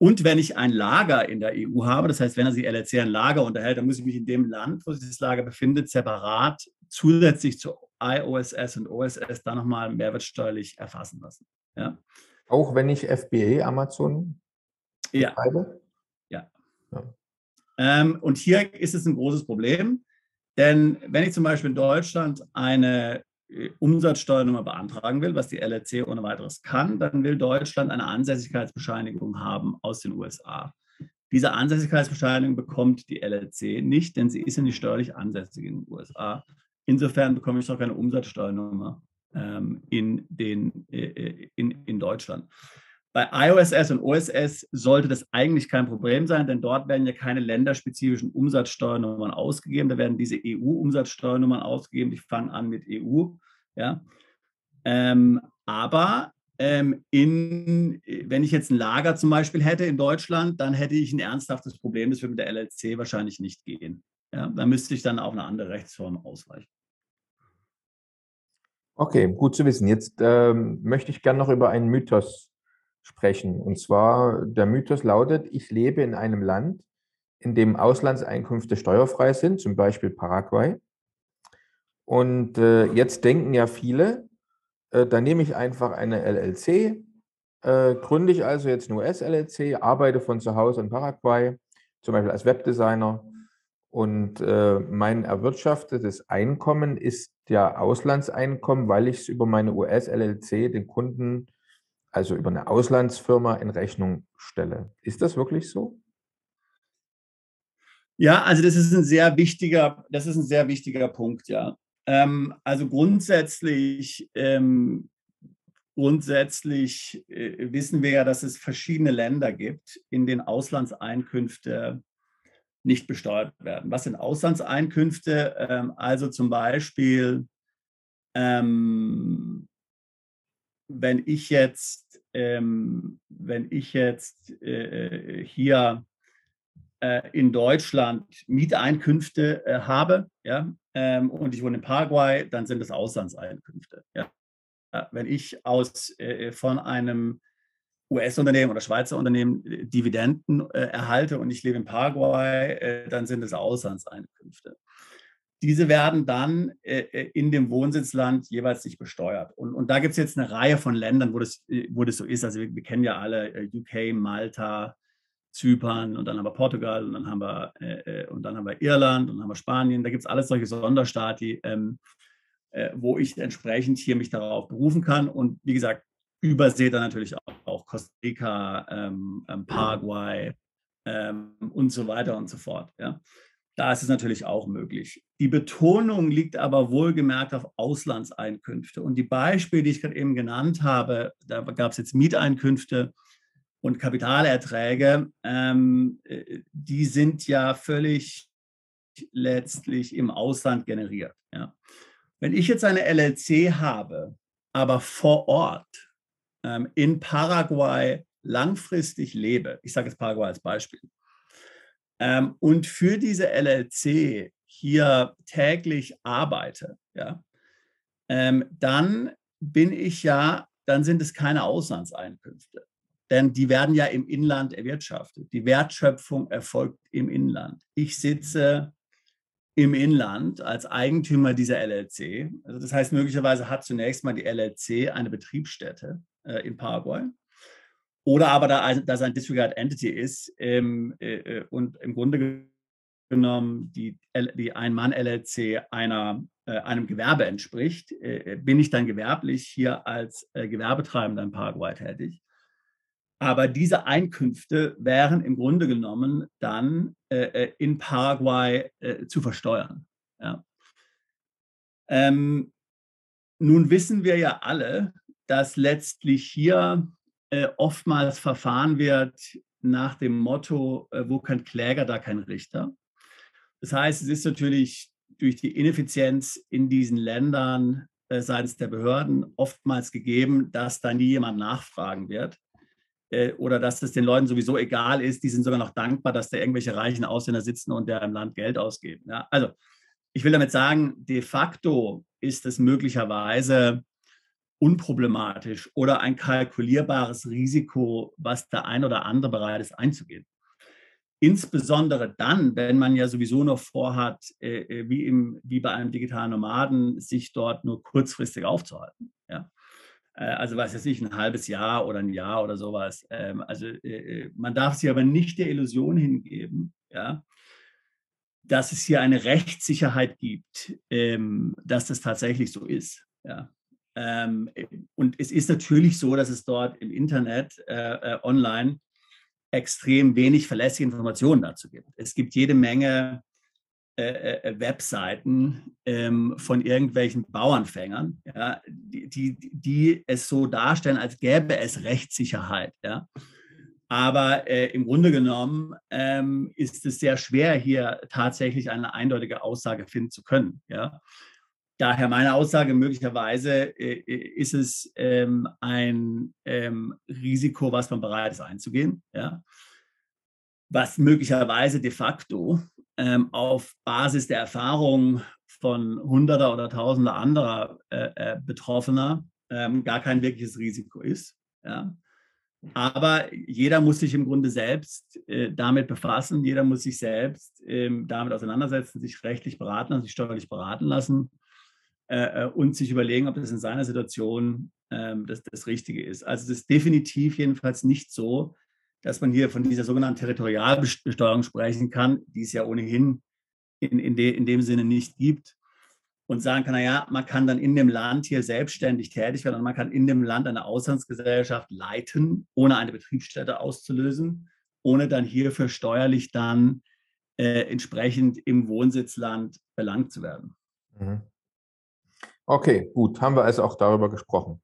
Und wenn ich ein Lager in der EU habe, das heißt, wenn er sich LRC ein Lager unterhält, dann muss ich mich in dem Land, wo sich das Lager befindet, separat zusätzlich zu IOSS und OSS dann nochmal mehrwertsteuerlich erfassen lassen. Ja. Auch wenn ich FBA Amazon ja. betreibe? Ja. ja. Ähm, und hier ist es ein großes Problem, denn wenn ich zum Beispiel in Deutschland eine Umsatzsteuernummer beantragen will, was die LLC ohne weiteres kann, dann will Deutschland eine Ansässigkeitsbescheinigung haben aus den USA. Diese Ansässigkeitsbescheinigung bekommt die LLC nicht, denn sie ist ja nicht steuerlich ansässig in den USA. Insofern bekomme ich auch keine Umsatzsteuernummer ähm, in, den, äh, äh in, in Deutschland. Bei IOSS und OSS sollte das eigentlich kein Problem sein, denn dort werden ja keine länderspezifischen Umsatzsteuernummern ausgegeben. Da werden diese EU-Umsatzsteuernummern ausgegeben, die fangen an mit EU. Ja. Ähm, aber ähm, in, wenn ich jetzt ein Lager zum Beispiel hätte in Deutschland, dann hätte ich ein ernsthaftes Problem. Das würde mit der LLC wahrscheinlich nicht gehen. Ja. Da müsste ich dann auf eine andere Rechtsform ausweichen. Okay, gut zu wissen. Jetzt ähm, möchte ich gerne noch über einen Mythos sprechen. Und zwar, der Mythos lautet, ich lebe in einem Land, in dem Auslandseinkünfte steuerfrei sind, zum Beispiel Paraguay. Und äh, jetzt denken ja viele, äh, da nehme ich einfach eine LLC, äh, gründe ich also jetzt eine US-LLC, arbeite von zu Hause in Paraguay, zum Beispiel als Webdesigner. Und äh, mein erwirtschaftetes Einkommen ist ja Auslandseinkommen, weil ich es über meine US-LLC den Kunden also über eine Auslandsfirma in Rechnung stelle. Ist das wirklich so? Ja, also das ist ein sehr wichtiger, das ist ein sehr wichtiger Punkt, ja. Ähm, also grundsätzlich, ähm, grundsätzlich äh, wissen wir ja, dass es verschiedene Länder gibt, in denen Auslandseinkünfte nicht besteuert werden. Was sind Auslandseinkünfte? Ähm, also zum Beispiel ähm, wenn ich jetzt, ähm, wenn ich jetzt äh, hier äh, in Deutschland Mieteinkünfte äh, habe, ja, ähm, und ich wohne in Paraguay, dann sind das Auslandseinkünfte. Ja. Wenn ich aus äh, von einem US-Unternehmen oder Schweizer Unternehmen äh, Dividenden äh, erhalte und ich lebe in Paraguay, dann sind es Auslandseinkünfte. Diese werden dann äh, äh, in dem Wohnsitzland jeweils nicht besteuert. Und, und da gibt es jetzt eine Reihe von Ländern, wo das, äh, wo das so ist. Also wir, wir kennen ja alle äh, UK, Malta, Zypern und dann haben wir Portugal und dann haben wir, äh, und dann haben wir Irland und dann haben wir Spanien. Da gibt es alles solche Sonderstaaten, ähm, äh, wo ich entsprechend hier mich darauf berufen kann. Und wie gesagt, übersee dann natürlich auch, auch Costa Rica, ähm, ähm, Paraguay ähm, und so weiter und so fort. Ja. Da ist es natürlich auch möglich. Die Betonung liegt aber wohlgemerkt auf Auslandseinkünfte. Und die Beispiele, die ich gerade eben genannt habe, da gab es jetzt Mieteinkünfte und Kapitalerträge, ähm, äh, die sind ja völlig letztlich im Ausland generiert. Ja. Wenn ich jetzt eine LLC habe, aber vor Ort ähm, in Paraguay langfristig lebe, ich sage jetzt Paraguay als Beispiel, ähm, und für diese LLC hier täglich arbeite, ja, ähm, dann bin ich ja, dann sind es keine Auslandseinkünfte. Denn die werden ja im Inland erwirtschaftet. Die Wertschöpfung erfolgt im Inland. Ich sitze im Inland als Eigentümer dieser LLC. Also das heißt, möglicherweise hat zunächst mal die LLC eine Betriebsstätte äh, in Paraguay. Oder aber, da, dass ein Disregard Entity ist ähm, äh, äh, und im Grunde genommen die, die Ein-Mann-LLC äh, einem Gewerbe entspricht, äh, bin ich dann gewerblich hier als äh, Gewerbetreibender in Paraguay tätig. Aber diese Einkünfte wären im Grunde genommen dann äh, äh, in Paraguay äh, zu versteuern. Ja. Ähm, nun wissen wir ja alle, dass letztlich hier äh, oftmals verfahren wird nach dem Motto, äh, wo kein Kläger, da kein Richter. Das heißt, es ist natürlich durch die Ineffizienz in diesen Ländern äh, seitens der Behörden oftmals gegeben, dass da nie jemand nachfragen wird äh, oder dass es den Leuten sowieso egal ist. Die sind sogar noch dankbar, dass da irgendwelche reichen Ausländer sitzen und der im Land Geld ausgeben. Ja, also ich will damit sagen, de facto ist es möglicherweise unproblematisch oder ein kalkulierbares Risiko, was der ein oder andere bereit ist einzugehen. Insbesondere dann, wenn man ja sowieso noch vorhat, äh, äh wie, im, wie bei einem digitalen Nomaden, sich dort nur kurzfristig aufzuhalten. Ja. Äh, also weiß ich, ein halbes Jahr oder ein Jahr oder sowas. Ähm, also äh, äh, man darf sich aber nicht der Illusion hingeben, ja, dass es hier eine Rechtssicherheit gibt, ähm, dass das tatsächlich so ist. Ja. Ähm, und es ist natürlich so, dass es dort im Internet, äh, online, extrem wenig verlässliche Informationen dazu gibt. Es gibt jede Menge äh, äh, Webseiten ähm, von irgendwelchen Bauernfängern, ja, die, die, die, es so darstellen, als gäbe es Rechtssicherheit. Ja. Aber äh, im Grunde genommen ähm, ist es sehr schwer, hier tatsächlich eine eindeutige Aussage finden zu können. Ja. Daher meine Aussage, möglicherweise äh, äh ist es ähm, ein ähm, Risiko, was man bereit ist einzugehen. Ja was möglicherweise de facto ähm, auf Basis der Erfahrung von Hunderter oder Tausender anderer äh, äh, Betroffener ähm, gar kein wirkliches Risiko ist. Ja. Aber jeder muss sich im Grunde selbst äh, damit befassen, jeder muss sich selbst ähm, damit auseinandersetzen, sich rechtlich beraten lassen, sich steuerlich beraten lassen äh, äh, und sich überlegen, ob das in seiner Situation ähm, das, das Richtige ist. Also es ist definitiv jedenfalls nicht so, dass man hier von dieser sogenannten Territorialbesteuerung sprechen kann, die es ja ohnehin in, in, de, in dem Sinne nicht gibt. Und sagen kann, naja, man kann dann in dem Land hier selbstständig tätig werden und man kann in dem Land eine Auslandsgesellschaft leiten, ohne eine Betriebsstätte auszulösen, ohne dann hierfür steuerlich dann äh, entsprechend im Wohnsitzland belangt zu werden. Mhm. Okay, gut, haben wir also auch darüber gesprochen.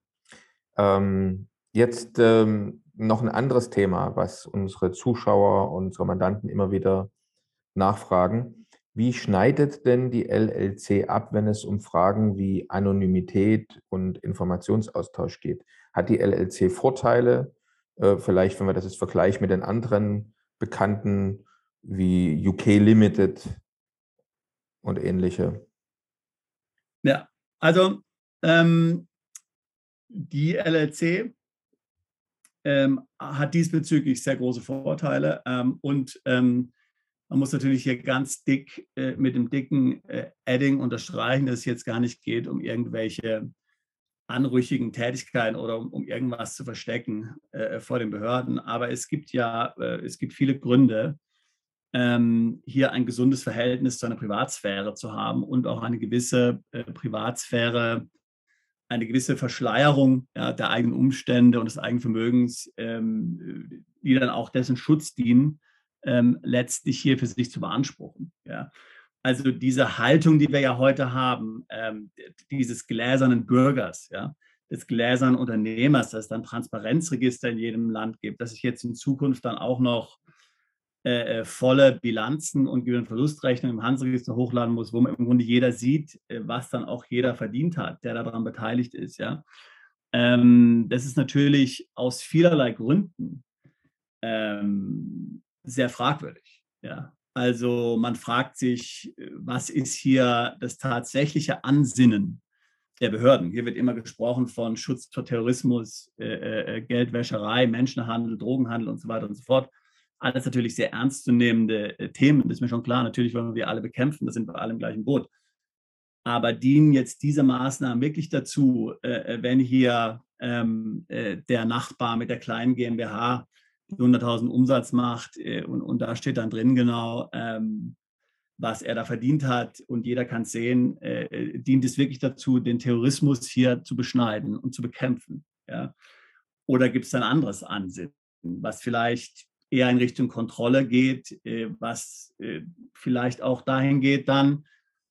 Ähm, jetzt ähm, noch ein anderes Thema, was unsere Zuschauer, unsere Mandanten immer wieder nachfragen. Wie schneidet denn die LLC ab, wenn es um Fragen wie Anonymität und Informationsaustausch geht? Hat die LLC Vorteile? Äh, vielleicht, wenn wir das jetzt vergleichen mit den anderen bekannten wie UK Limited und ähnliche. Ja, also ähm, die LLC ähm, hat diesbezüglich sehr große Vorteile. Ähm, und ähm, man muss natürlich hier ganz dick äh, mit dem dicken äh, Adding unterstreichen, dass es jetzt gar nicht geht, um irgendwelche anrüchigen Tätigkeiten oder um, um irgendwas zu verstecken äh, vor den Behörden. Aber es gibt ja, äh, es gibt viele Gründe, ähm, hier ein gesundes Verhältnis zu einer Privatsphäre zu haben und auch eine gewisse äh, Privatsphäre eine gewisse Verschleierung ja, der eigenen Umstände und des eigenen Vermögens, ähm, die dann auch dessen Schutz dienen, ähm, letztlich hier für sich zu beanspruchen. Ja. Also diese Haltung, die wir ja heute haben, ähm, dieses gläsernen Bürgers, ja, des gläsernen Unternehmers, dass es dann Transparenzregister in jedem Land gibt, dass ich jetzt in Zukunft dann auch noch äh, äh, volle Bilanzen und Gewinn- und Verlustrechnungen im Handelsregister hochladen muss, wo man im Grunde jeder sieht, äh, was dann auch jeder verdient hat, der daran beteiligt ist. Ja? Ähm, das ist natürlich aus vielerlei Gründen ähm, sehr fragwürdig. Ja? Also man fragt sich, äh, was ist hier das tatsächliche Ansinnen der Behörden? Hier wird immer gesprochen von Schutz vor Terrorismus, äh, äh, Geldwäscherei, Menschenhandel, Drogenhandel und so weiter und so fort. Alles natürlich sehr ernstzunehmende äh, Themen, das ist mir schon klar. Natürlich wollen wir alle bekämpfen, da sind wir alle im gleichen Boot. Aber dienen jetzt diese Maßnahmen wirklich dazu, äh, wenn hier ähm, äh, der Nachbar mit der kleinen GmbH 100.000 Umsatz macht äh, und, und, da steht dann drin genau, ähm, was er da verdient hat und jeder kann sehen, äh, äh, dient es wirklich dazu, den Terrorismus hier zu beschneiden und zu bekämpfen. Ja? Oder gibt es ein anderes Ansinnen, was vielleicht eher in Richtung Kontrolle geht, äh, was äh, vielleicht auch dahin geht, dann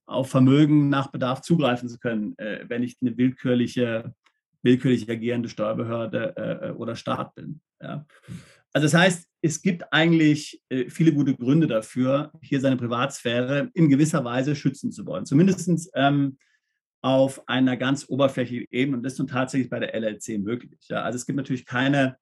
auf Vermögen nach Bedarf zugreifen zu können, äh, wenn ich eine willkürliche, willkürlich agierende Steuerbehörde oder Staat bin. Also das heißt, es gibt eigentlich viele gute Gründe dafür, hier seine Privatsphäre in gewisser Weise schützen zu wollen. Zumindest ähm, auf einer ganz oberflächlichen Ebene. Und das ist nun tatsächlich bei der LLC möglich. Also es gibt natürlich keine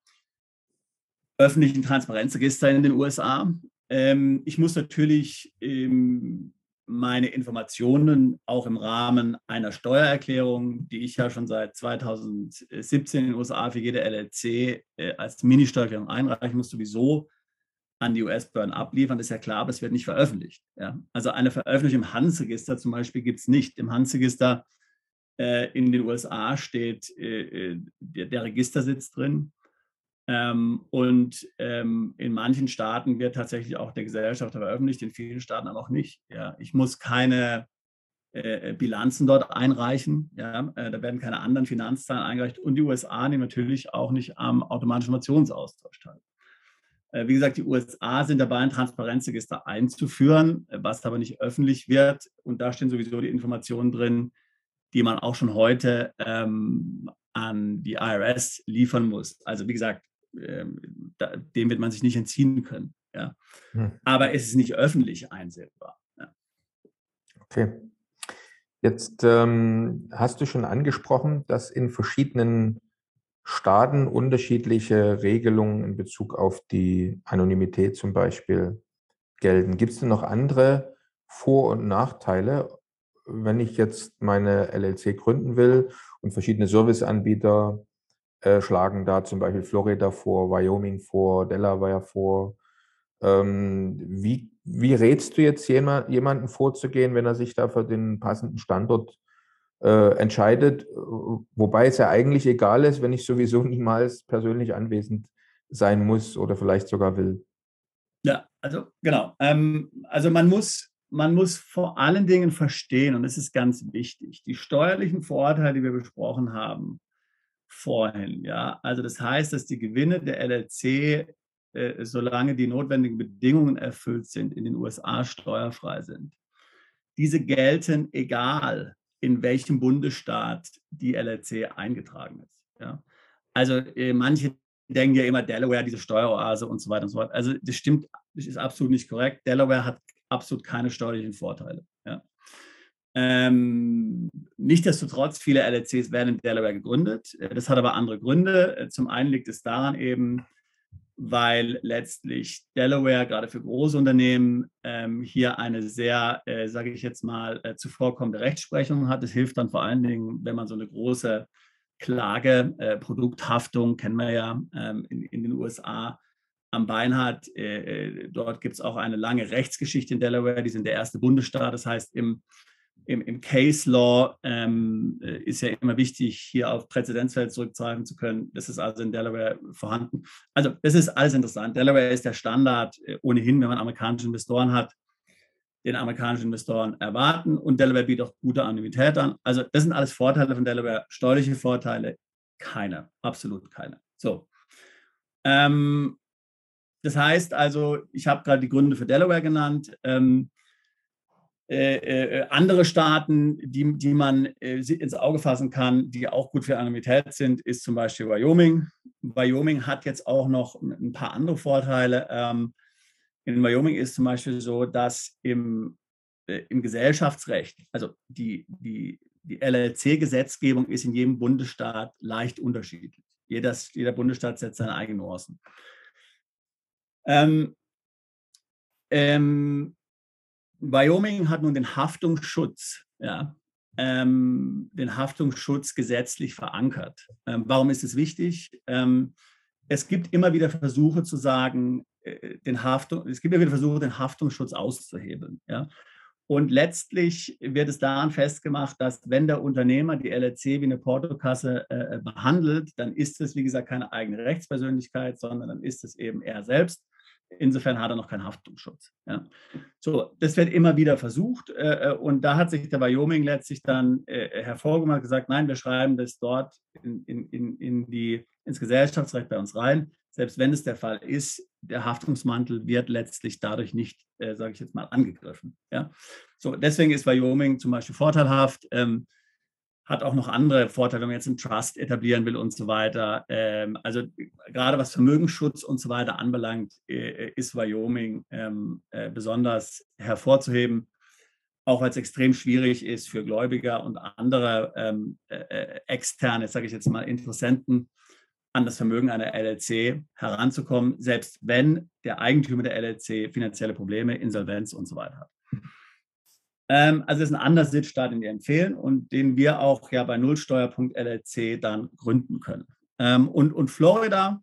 öffentlichen Transparenzregister in den USA. Ähm, ich muss natürlich ähm, meine Informationen auch im Rahmen einer Steuererklärung, die ich ja schon seit 2017 in den USA für jede LLC äh, als Ministeuererklärung einreichen muss, sowieso an die US-Behörden abliefern. Das ist ja klar, aber es wird nicht veröffentlicht. Ja? Also eine Veröffentlichung im Handelsregister zum Beispiel gibt es nicht. Im Handelsregister äh, in den USA steht äh, äh, der, der Registersitz drin ähm, und ähm, in manchen Staaten wird tatsächlich auch der Gesellschafter veröffentlicht, in vielen Staaten aber auch nicht. Ja. Ich muss keine äh, äh Bilanzen dort einreichen. Ja. Äh, da werden keine anderen Finanzzahlen eingereicht. Und die USA nehmen natürlich auch nicht am automatischen Informationsaustausch teil. Äh, wie gesagt, die USA sind dabei, ein Transparenzregister einzuführen, was aber nicht öffentlich wird. Und da stehen sowieso die Informationen drin, die man auch schon heute ähm, an die IRS liefern muss. Also wie gesagt, da, dem wird man sich nicht entziehen können. Ja. Hm. Aber es ist nicht öffentlich einsehbar. Ja. Okay. Jetzt ähm, hast du schon angesprochen, dass in verschiedenen Staaten unterschiedliche Regelungen in Bezug auf die Anonymität zum Beispiel gelten. Gibt es denn noch andere Vor- und Nachteile, wenn ich jetzt meine LLC gründen will und verschiedene Serviceanbieter äh, schlagen da zum Beispiel Florida vor, Wyoming vor, Delaware vor. Ähm, wie, wie rätst du jetzt jemand, jemanden vorzugehen, wenn er sich da für den passenden Standort äh, entscheidet? Wobei es ja eigentlich egal ist, wenn ich sowieso niemals persönlich anwesend sein muss oder vielleicht sogar will. Ja, also genau. Ähm, also man muss, man muss vor allen Dingen verstehen, und das ist ganz wichtig, die steuerlichen Vorteile, die wir besprochen haben, vorhin. Ja? Also das heißt, dass die Gewinne der LLC, äh, solange die notwendigen Bedingungen erfüllt sind, in den USA steuerfrei sind. Diese gelten egal, in welchem Bundesstaat die LLC eingetragen ist. Ja? Also äh, manche denken ja immer Delaware, diese Steueroase und so weiter und so fort. Also das stimmt, das ist absolut nicht korrekt. Delaware hat absolut keine steuerlichen Vorteile. Ja? Ähm, Nichtsdestotrotz, viele LLCs werden in Delaware gegründet. Äh, das hat aber andere Gründe. Äh, zum einen liegt es daran eben, weil letztlich Delaware gerade für große Unternehmen ähm, hier eine sehr, äh, sage ich jetzt mal, äh, zuvorkommende Rechtsprechung hat. Das hilft dann vor allen Dingen, wenn man so eine große Klage, äh, Produkthaftung, kennen wir ja ähm, in, in, den USA, am Bein hat. Äh, dort gibt es auch eine lange Rechtsgeschichte in Delaware. Die sind der erste Bundesstaat. Das heißt, im im, im Case Law ähm, äh, ist ja immer wichtig, hier auf Präzedenzfälle zurückgreifen zu können. Das ist also in Delaware vorhanden. Also das ist alles interessant. Delaware ist der Standard äh, ohnehin, wenn man amerikanische Investoren hat, den amerikanischen Investoren erwarten und Delaware bietet auch gute Anonymität an. Also das sind alles Vorteile von Delaware. Steuerliche Vorteile, keine, absolut keine. So. Ähm, das heißt also, ich habe gerade die Gründe für Delaware genannt. Ähm, äh, äh, andere Staaten, die, die man äh, ins Auge fassen kann, die auch gut für Anonymität sind, ist zum Beispiel Wyoming. Wyoming hat jetzt auch noch ein paar andere Vorteile. Ähm, in Wyoming ist zum Beispiel so, dass im, äh, im Gesellschaftsrecht, also die, die, die LLC-Gesetzgebung ist in jedem Bundesstaat leicht unterschiedlich. Jedes, jeder Bundesstaat setzt seine eigenen Nuancen. Ähm, ähm, Wyoming hat nun den Haftungsschutz, ja, ähm, den Haftungsschutz gesetzlich verankert. Ähm, warum ist es wichtig? Ähm, es gibt immer wieder Versuche zu sagen, äh, den Haftung, es gibt ja wieder Versuche, den Haftungsschutz auszuhebeln. Ja? Und letztlich wird es daran festgemacht, dass wenn der Unternehmer die LLC wie eine Portokasse äh, behandelt, dann ist es, wie gesagt, keine eigene Rechtspersönlichkeit, sondern dann ist es eben er selbst. Insofern hat er noch keinen Haftungsschutz. Ja. So, das wird immer wieder versucht äh, und da hat sich der Wyoming letztlich dann äh, hervorgehoben und gesagt, nein, wir schreiben das dort in, in, in die, ins Gesellschaftsrecht bei uns rein selbst wenn es der Fall ist, der Haftungsmantel wird letztlich dadurch nicht, äh, sage ich jetzt mal, angegriffen. Ja? So, deswegen ist Wyoming zum Beispiel vorteilhaft, ähm, hat auch noch andere Vorteile, wenn man jetzt einen Trust etablieren will und so weiter. Ähm, also gerade was Vermögensschutz und so weiter anbelangt, äh, ist Wyoming ähm, äh, besonders hervorzuheben, auch weil es extrem schwierig ist für Gläubiger und andere ähm, äh, äh, externe, sage ich jetzt mal, Interessenten, an das Vermögen einer LLC heranzukommen, selbst wenn der Eigentümer der LLC finanzielle Probleme, Insolvenz und so weiter hat. Ähm, also das ist ein anderer Sitzstaat, den wir empfehlen und den wir auch ja bei nullsteuer.llc dann gründen können. Ähm, und, und Florida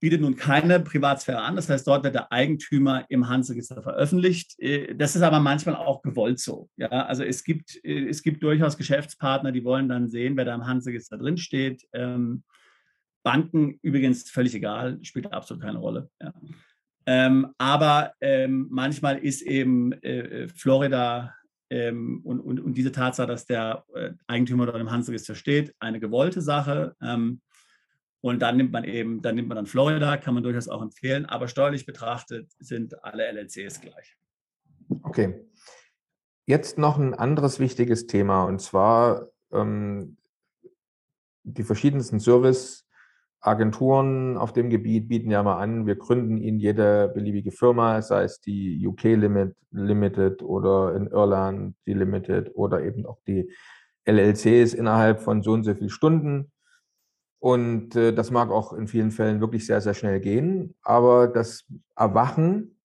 bietet nun keine Privatsphäre an. Das heißt, dort wird der Eigentümer im Handelsregister veröffentlicht. Äh, das ist aber manchmal auch gewollt so. Ja, also es gibt, äh, es gibt durchaus Geschäftspartner, die wollen dann sehen, wer da im Handelsregister drinsteht. Ähm, Banken übrigens völlig egal, spielt absolut keine Rolle. Ja. Ähm, aber ähm, manchmal ist eben äh, Florida ähm, und, und, und, diese Tatsache, dass der äh, Eigentümer dort im Handelsregister steht, eine gewollte Sache. Ähm, und dann nimmt man eben, dann nimmt man dann Florida, kann man durchaus auch empfehlen. Aber steuerlich betrachtet sind alle LLCs gleich. Okay. Jetzt noch ein anderes wichtiges Thema und zwar ähm, die verschiedensten Service Agenturen auf dem Gebiet bieten ja mal an, wir gründen Ihnen jede beliebige Firma, sei es die UK Limit, Limited oder in Irland die Limited oder eben auch die LLCs innerhalb von so und so vielen Stunden. Und äh, das mag auch in vielen Fällen wirklich sehr, sehr schnell gehen. Aber das Erwachen,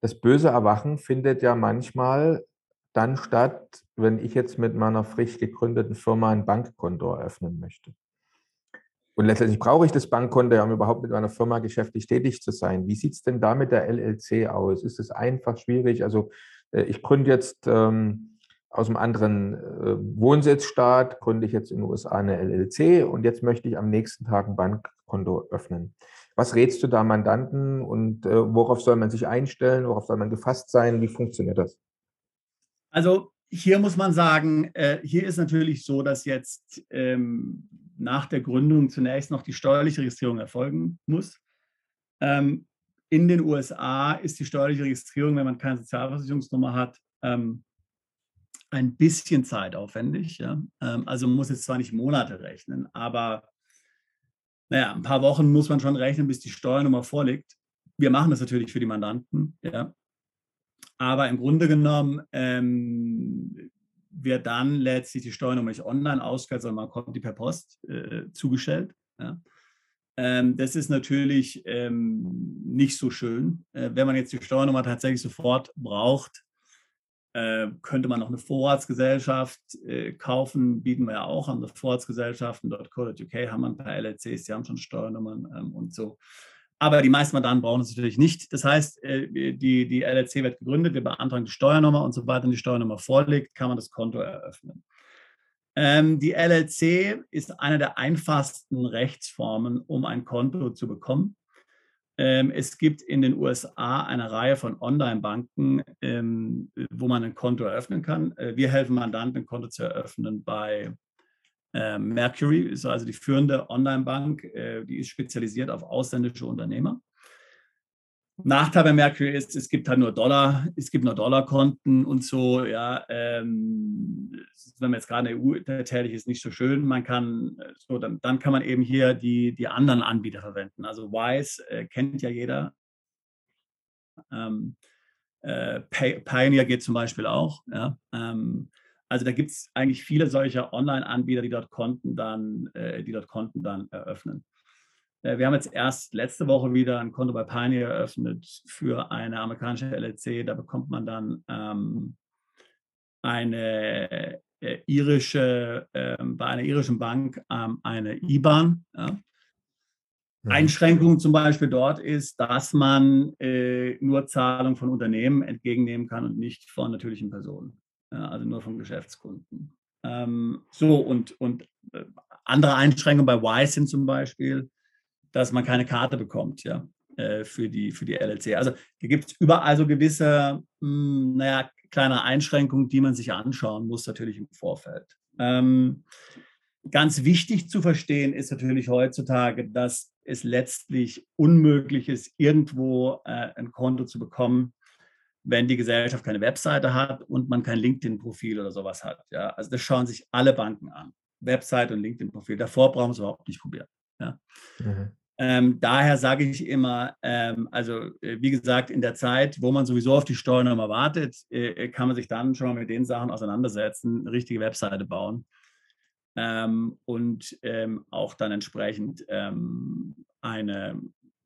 das böse Erwachen findet ja manchmal dann statt, wenn ich jetzt mit meiner frisch gegründeten Firma ein Bankkonto eröffnen möchte. Und letztendlich brauche ich das Bankkonto, um überhaupt mit meiner Firma geschäftlich tätig zu sein. Wie sieht es denn da mit der LLC aus? Ist es einfach schwierig? Also äh, ich gründe jetzt ähm, aus einem anderen äh, Wohnsitzstaat, gründe ich jetzt in den USA eine LLC und jetzt möchte ich am nächsten Tag ein Bankkonto öffnen. Was rätst du da Mandanten und äh, worauf soll man sich einstellen? Worauf soll man gefasst sein? Wie funktioniert das? Also hier muss man sagen, äh, hier ist natürlich so, dass jetzt ähm, nach der Gründung zunächst noch die steuerliche Registrierung erfolgen muss. Ähm, in den USA ist die steuerliche Registrierung, wenn man keine Sozialversicherungsnummer hat, ähm, ein bisschen zeitaufwendig. Ja? Ähm, also man muss jetzt zwar nicht Monate rechnen, aber naja, ein paar Wochen muss man schon rechnen, bis die Steuernummer vorliegt. Wir machen das natürlich für die Mandanten, ja. Aber im Grunde genommen ähm, wird dann letztlich die Steuernummer nicht online ausgestellt, sondern man kommt die per Post äh, zugestellt. Ja. Ähm, das ist natürlich ähm, nicht so schön. Äh, wenn man jetzt die Steuernummer tatsächlich sofort braucht, äh, könnte man noch eine Vorratsgesellschaft äh, kaufen, bieten wir ja auch an. Vorratsgesellschaften.co.uk haben wir ein paar LLCs, die haben schon Steuernummern ähm, und so. Aber die meisten Mandanten brauchen es natürlich nicht. Das heißt, äh, die, die LLC wird gegründet, wir beantragen die Steuernummer und sobald dann die Steuernummer vorliegt, kann man das Konto eröffnen. Ähm, die LLC ist eine der einfachsten Rechtsformen, um ein Konto zu bekommen. Ähm, es gibt in den USA eine Reihe von Online-Banken, ähm, wo man ein Konto eröffnen kann. Äh, wir helfen Mandanten, ein Konto zu eröffnen bei Mercury ist also die führende Online-Bank, äh, die ist spezialisiert auf ausländische Unternehmer. Nachteil bei Mercury ist, es gibt halt nur Dollar, es gibt nur Dollarkonten und so, ja, ähm, wenn man jetzt gerade in der EU tätig ist, nicht so schön. Man kann, äh, so, dann, dann kann man eben hier die, die anderen Anbieter verwenden. Also Wise äh, kennt ja jeder. Ähm, äh, Pioneer geht zum Beispiel auch, ja. Ähm, also da gibt es eigentlich viele solcher Online-Anbieter, die dort Konten dann, äh, die dort Konten dann eröffnen. Äh, wir haben jetzt erst letzte Woche wieder ein Konto bei Pioneer eröffnet für eine amerikanische LLC. Da bekommt man dann ähm, eine äh, irische, ähm, bei einer irischen Bank ähm, eine IBAN. Ja. Mhm. Einschränkung zum Beispiel dort ist, dass man äh, nur Zahlung von Unternehmen entgegennehmen kann und nicht von natürlichen Personen, also nur von Geschäftskunden. Ähm, so, und, und äh, andere Einschränkungen bei Wise sind zum Beispiel, dass man keine Karte bekommt, ja, äh, für, die, für die LLC. Also hier gibt es überall so gewisse, mh, hm, naja, kleine Einschränkungen, die man sich anschauen muss, natürlich im Vorfeld. Ähm, ganz wichtig zu verstehen ist natürlich heutzutage, dass es letztlich unmöglich ist, irgendwo äh, ein Konto zu bekommen, wenn die Gesellschaft keine Webseite hat und man kein LinkedIn-Profil oder sowas hat. Ja? Also das schauen sich alle Banken an. Website und LinkedIn-Profil. Davor brauchen wir es überhaupt nicht probieren. Ja? Mhm. Ähm, daher sage ich immer, ähm, also äh, wie gesagt, in der Zeit, wo man sowieso auf die Steuernummer wartet, äh, äh, kann man sich dann schon mal mit den Sachen auseinandersetzen, eine richtige Webseite bauen ähm, und ähm, auch dann entsprechend ähm,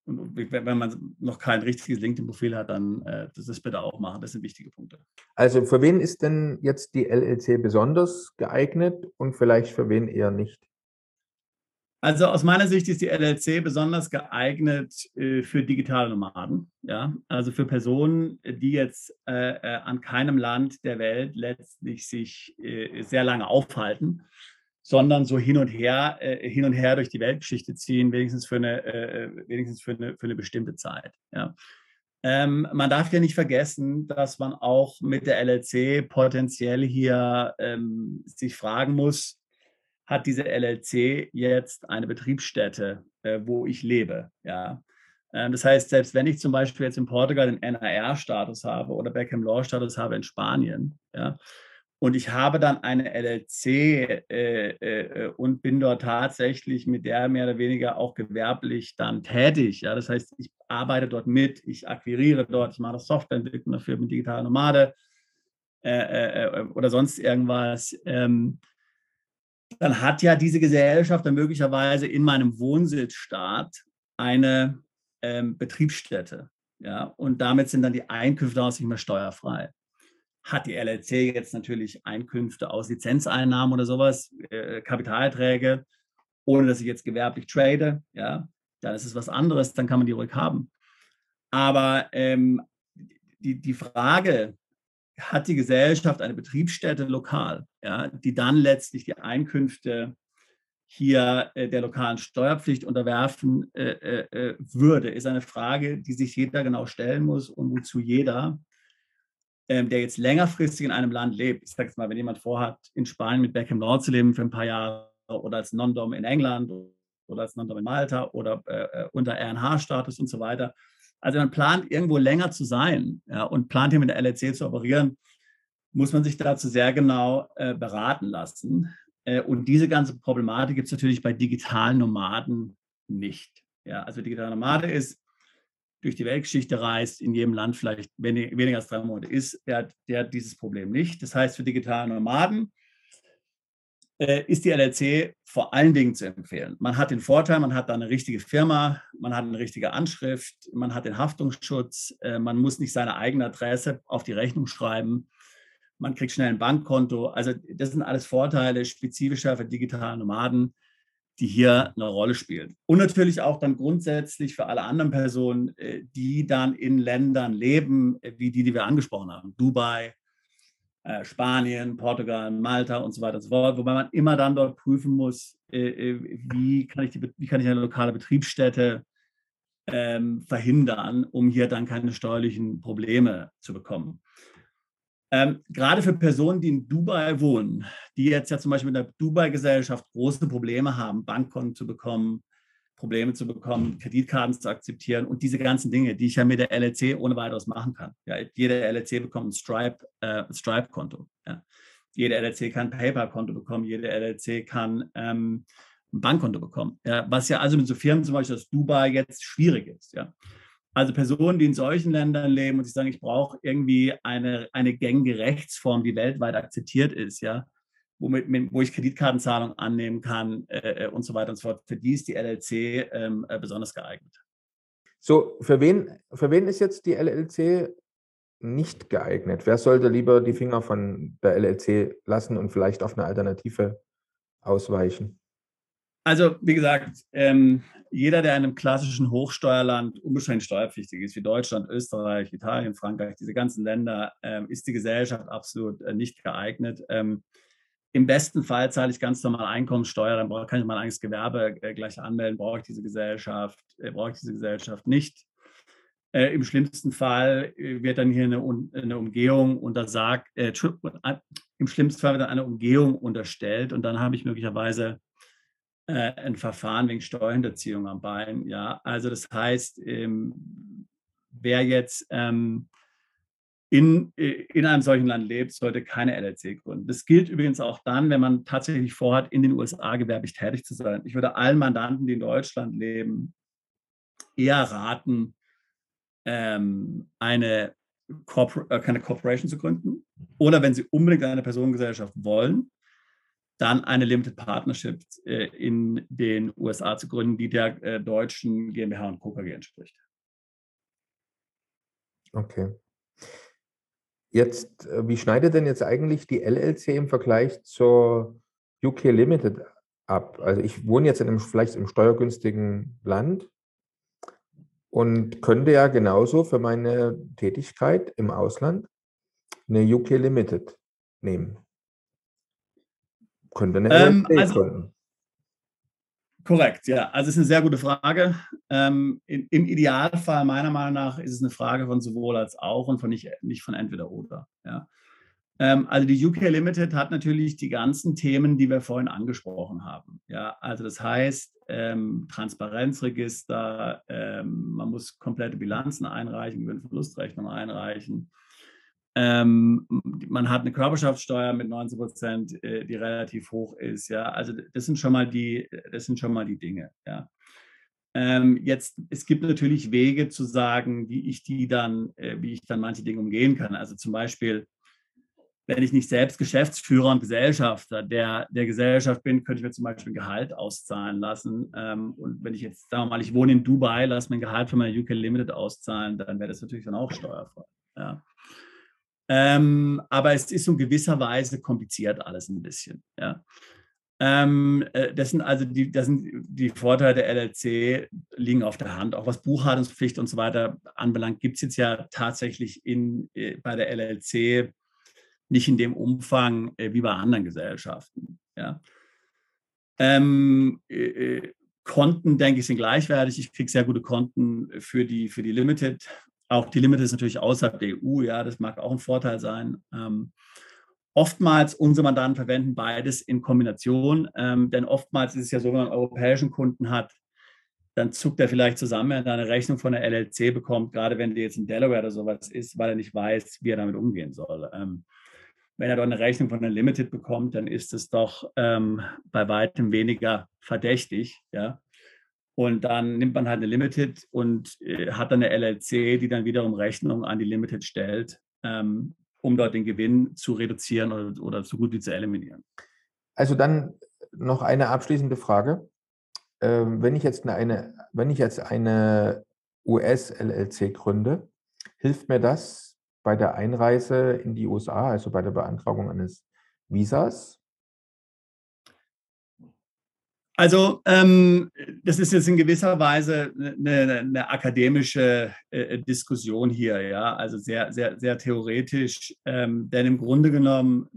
eine, wenn man noch kein richtiges LinkedIn-Profil hat, dann äh, das ist bitte auch machen. Das sind wichtige Punkte. Also für wen ist denn jetzt die LLC besonders geeignet und vielleicht für wen eher nicht? Also aus meiner Sicht ist die LLC besonders geeignet äh, für digitale Nomaden, ja, also für Personen, die jetzt äh, äh an keinem Land der Welt letztlich sich äh, sehr lange aufhalten, sondern so hin und her, äh, hin und her durch die Weltgeschichte ziehen, wenigstens für eine, äh, äh, wenigstens für eine, für eine bestimmte Zeit. Ja. Ähm, man darf ja nicht vergessen, dass man auch mit der LLC potenziell hier ähm, sich fragen muss, hat diese LLC jetzt eine Betriebsstätte, äh, wo ich lebe? Ja. Ähm, das heißt, selbst wenn ich zum Beispiel jetzt in Portugal den NAR-Status habe oder Beckham Law-Status habe in Spanien, ja, und ich habe dann eine LLC äh, äh, äh, und bin dort tatsächlich mit der mehr oder weniger auch gewerblich dann tätig. Ja? Das heißt, ich arbeite dort mit, ich akquiriere dort, ich mache Softwareentwicklung dafür, bin digitaler Nomade äh, äh, äh, oder sonst irgendwas. Ähm, dann hat ja diese Gesellschaft dann möglicherweise in meinem Wohnsitzstaat eine ähm, Betriebsstätte. Ja? Und damit sind dann die Einkünfte aus nicht mehr steuerfrei hat die LLC jetzt natürlich Einkünfte aus Lizenzeinnahmen oder sowas, äh, Kapitalerträge, ohne dass ich jetzt gewerblich trade, ja, dann ist es was anderes, dann kann man die ruhig haben. Aber ähm, die, die Frage, hat die Gesellschaft eine Betriebsstätte lokal, ja, die dann letztlich die Einkünfte hier äh, der lokalen Steuerpflicht unterwerfen äh, äh, äh würde, ist eine Frage, die sich jeder genau stellen muss und wozu jeder ähm, der jetzt längerfristig in einem Land lebt, ich sage jetzt mal, wenn jemand vorhat, in Spanien mit Beckham Law zu leben für ein paar Jahre oder als Non-Dom in England oder als Non-Dom in Malta oder äh, äh unter RNH-Status und so weiter. Also man plant irgendwo länger zu sein ja, und plant hier mit der LLC zu operieren, muss man sich dazu sehr genau äh, beraten lassen. Äh, und diese ganze Problematik gibt es natürlich bei digitalen Nomaden nicht. Ja, also digitaler Nomade ist, durch die Weltgeschichte reist, in jedem Land vielleicht weniger als drei Monate ist, der hat, der hat dieses Problem nicht. Das heißt, für digitale Nomaden äh, ist die LLC vor allen Dingen zu empfehlen. Man hat den Vorteil, man hat da eine richtige Firma, man hat eine richtige Anschrift, man hat den Haftungsschutz, äh, man muss nicht seine eigene Adresse auf die Rechnung schreiben, man kriegt schnell ein Bankkonto. Also das sind alles Vorteile spezifischer für digitale Nomaden die hier eine Rolle spielt. Und natürlich auch dann grundsätzlich für alle anderen Personen, äh, die dann in Ländern leben, äh, wie die, die wir angesprochen haben. Dubai, äh, Spanien, Portugal, Malta und so weiter und so fort, wobei man immer dann dort prüfen muss, wie kann ich, die, wie kann ich eine lokale Betriebsstätte ähm, verhindern, um hier dann keine steuerlichen Probleme zu bekommen. Ähm, gerade für Personen, die in Dubai wohnen, die jetzt ja zum Beispiel in der Dubai-Gesellschaft große Probleme haben, Bankkonten zu bekommen, Probleme zu bekommen, Kreditkarten zu akzeptieren und diese ganzen Dinge, die ich ja mit der LLC ohne weiteres machen kann. Ja, jede LLC bekommt ein Stripe, äh, Stripe-Konto. Ja. Jede LLC kann ein PayPal-Konto bekommen, jede LLC kann ähm, ein Bankkonto bekommen. Ja, was ja also mit so Firmen zum Beispiel aus Dubai jetzt schwierig ist. Ja. Also Personen, die in solchen Ländern leben und sich sagen, ich brauche irgendwie eine, eine gängige Rechtsform, die weltweit akzeptiert ist, ja, womit, wo ich Kreditkartenzahlung annehmen kann äh, äh, und so weiter und so fort. Für die ist die LLC ähm, äh, besonders geeignet. So, für wen, für wen ist jetzt die LLC nicht geeignet? Wer sollte lieber die Finger von der LLC lassen und vielleicht auf eine Alternative ausweichen? Also, wie gesagt, ähm, jeder, der in einem klassischen Hochsteuerland unbeschränkt steuerpflichtig ist, wie Deutschland, Österreich, Italien, Frankreich, diese ganzen Länder, ähm, ist die Gesellschaft absolut äh, nicht geeignet. Ähm, Im besten Fall zahle ich ganz normal Einkommensteuer, dann brauche, kann ich mein eigenes Gewerbe äh, gleich anmelden, brauche ich diese Gesellschaft, äh, brauche ich diese Gesellschaft nicht. Äh, Im schlimmsten Fall äh, wird dann hier eine, eine Umgehung untersagt, äh, im schlimmsten Fall wird dann eine Umgehung unterstellt und dann habe ich möglicherweise äh, ein Verfahren wegen Steuerhinterziehung am Bein. Ja, also das heißt, ähm, wer jetzt ähm, in, äh, in einem solchen Land lebt, sollte keine LLC gründen. Das gilt übrigens auch dann, wenn man tatsächlich vorhat, in den USA gewerblich tätig zu sein. Ich würde allen Mandanten, die in Deutschland leben, eher raten, ähm, eine, Corpor äh, keine Corporation zu gründen oder wenn sie unbedingt eine Personengesellschaft wollen, dann eine Limited Partnership äh, in den USA zu gründen, die der äh, deutschen GmbH und Co. KG entspricht. Okay. Jetzt, äh, wie schneidet denn jetzt eigentlich die LLC im Vergleich zur UK Limited ab? Also ich wohne jetzt in einem vielleicht im steuergünstigen Land und könnte ja genauso für meine Tätigkeit im Ausland eine UK Limited nehmen. Könnte eine ähm, also, gründen. Korrekt, ja. Also es ist eine sehr gute Frage. Ähm, in, Im Idealfall, meiner Meinung nach, ist es eine Frage von sowohl als auch und von nicht, nicht von entweder oder. Ja. Ähm, also die UK Limited hat natürlich die ganzen Themen, die wir vorhin angesprochen haben. Ja, also das heißt, ähm, Transparenzregister, ähm, man muss komplette Bilanzen einreichen, Gewinn- und Verlustrechnung einreichen. Ähm, man hat eine Körperschaftssteuer mit 19 Prozent, äh, die relativ hoch ist. Ja, also das sind schon mal die, das sind schon mal die Dinge. Ja. Ähm, jetzt, es gibt natürlich Wege zu sagen, wie ich die dann, äh, wie ich dann manche Dinge umgehen kann. Also zum Beispiel, wenn ich nicht selbst Geschäftsführer und Gesellschafter der, der Gesellschaft bin, könnte ich mir zum Beispiel ein Gehalt auszahlen lassen. Ähm, und wenn ich jetzt, sagen wir mal, ich wohne in Dubai, lasse mein Gehalt für meine UK Limited auszahlen, dann wäre das natürlich dann auch steuerfrei. Ja. Ähm, aber es ist in gewisser Weise kompliziert alles ein bisschen. Ja. Ähm, äh, das sind also die, das sind die Vorteile der LLC liegen auf der Hand. Auch was Buchhaltungspflicht und so weiter anbelangt, gibt es jetzt ja tatsächlich in, äh, bei der LLC nicht in dem Umfang äh, wie bei anderen Gesellschaften. Ja. Ähm, äh, Konten, denke ich, sind gleichwertig. Ich kriege sehr gute Konten für die, für die Limited auch die Limit ist natürlich außerhalb der EU, ja, das mag auch ein Vorteil sein. Ähm, oftmals, unsere Mandanten verwenden beides in Kombination, ähm, denn oftmals ist es ja so, wenn man einen europäischen Kunden hat, dann zuckt er vielleicht zusammen, wenn er eine Rechnung von der LLC bekommt, gerade wenn die jetzt in Delaware oder sowas ist, weil er nicht weiß, wie er damit umgehen soll. Ähm, wenn er dort eine Rechnung von der Limited bekommt, dann ist es doch ähm, bei weitem weniger verdächtig, ja, und dann nimmt man halt eine Limited und äh, hat dann eine LLC, die dann wiederum Rechnung an die Limited stellt, ähm, um dort den Gewinn zu reduzieren oder, oder so gut wie zu eliminieren. Also dann noch eine abschließende Frage. Ähm, wenn ich jetzt eine, wenn ich jetzt eine US-LLC gründe, hilft mir das bei der Einreise in die USA, also bei der Beantragung eines Visas? Also ähm, das ist jetzt in gewisser Weise eine, eine akademische äh, Diskussion hier, ja, also sehr, sehr, sehr theoretisch, ähm, denn im Grunde genommen,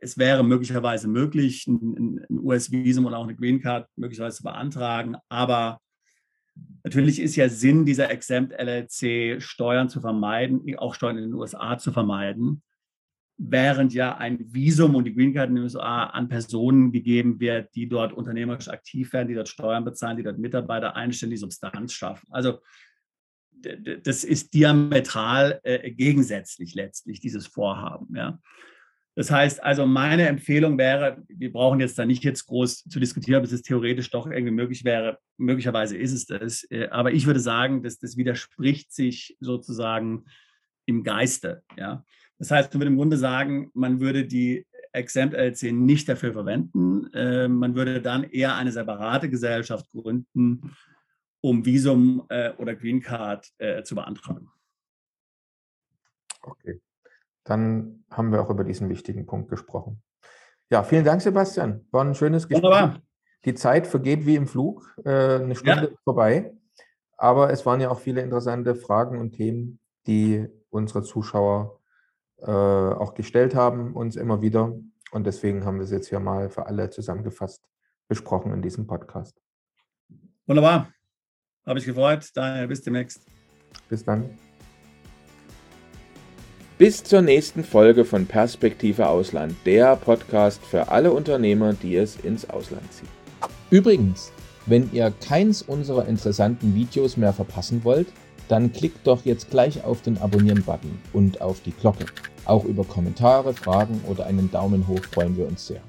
es wäre möglicherweise möglich, ein, ein US-Visum und auch eine Green Card möglicherweise zu beantragen, aber natürlich ist ja Sinn dieser Exempt LLC, Steuern zu vermeiden, auch Steuern in den USA zu vermeiden während ja ein Visum und die Green Card in den USA an Personen gegeben wird, die dort unternehmerisch aktiv werden, die dort Steuern bezahlen, die dort Mitarbeiter einstellen, die Substanz schaffen. Also das ist diametral äh, gegensätzlich letztlich, dieses Vorhaben. Ja. Das heißt also, meine Empfehlung wäre, wir brauchen jetzt da nicht jetzt groß zu diskutieren, ob es theoretisch doch irgendwie möglich wäre. Möglicherweise ist es das. Äh, aber ich würde sagen, dass das widerspricht sich sozusagen im Geiste. Ja. Das heißt, man würde im Grunde sagen, man würde die Exempt LLC nicht dafür verwenden. Äh, man würde dann eher eine separate Gesellschaft gründen, um Visum äh, oder Green Card äh, zu beantragen. Okay, dann haben wir auch über diesen wichtigen Punkt gesprochen. Ja, vielen Dank, Sebastian. War ein schönes Gespräch. Wunderbar. Die Zeit vergeht wie im Flug, äh, eine Stunde ja. vorbei. Aber es waren ja auch viele interessante Fragen und Themen, die unsere Zuschauer äh, auch gestellt haben, uns immer wieder. Und deswegen haben wir es jetzt hier mal für alle zusammengefasst besprochen in diesem Podcast. Wunderbar. Habe ich gefreut. Daher bis demnächst. Bis dann. Bis zur nächsten Folge von Perspektive Ausland, der Podcast für alle Unternehmer, die es ins Ausland ziehen. Übrigens, wenn ihr keins unserer interessanten Videos mehr verpassen wollt, dann klickt doch jetzt gleich auf den Abonnieren-Button und auf die Glocke. Auch über Kommentare, Fragen oder einen Daumen hoch freuen wir uns sehr.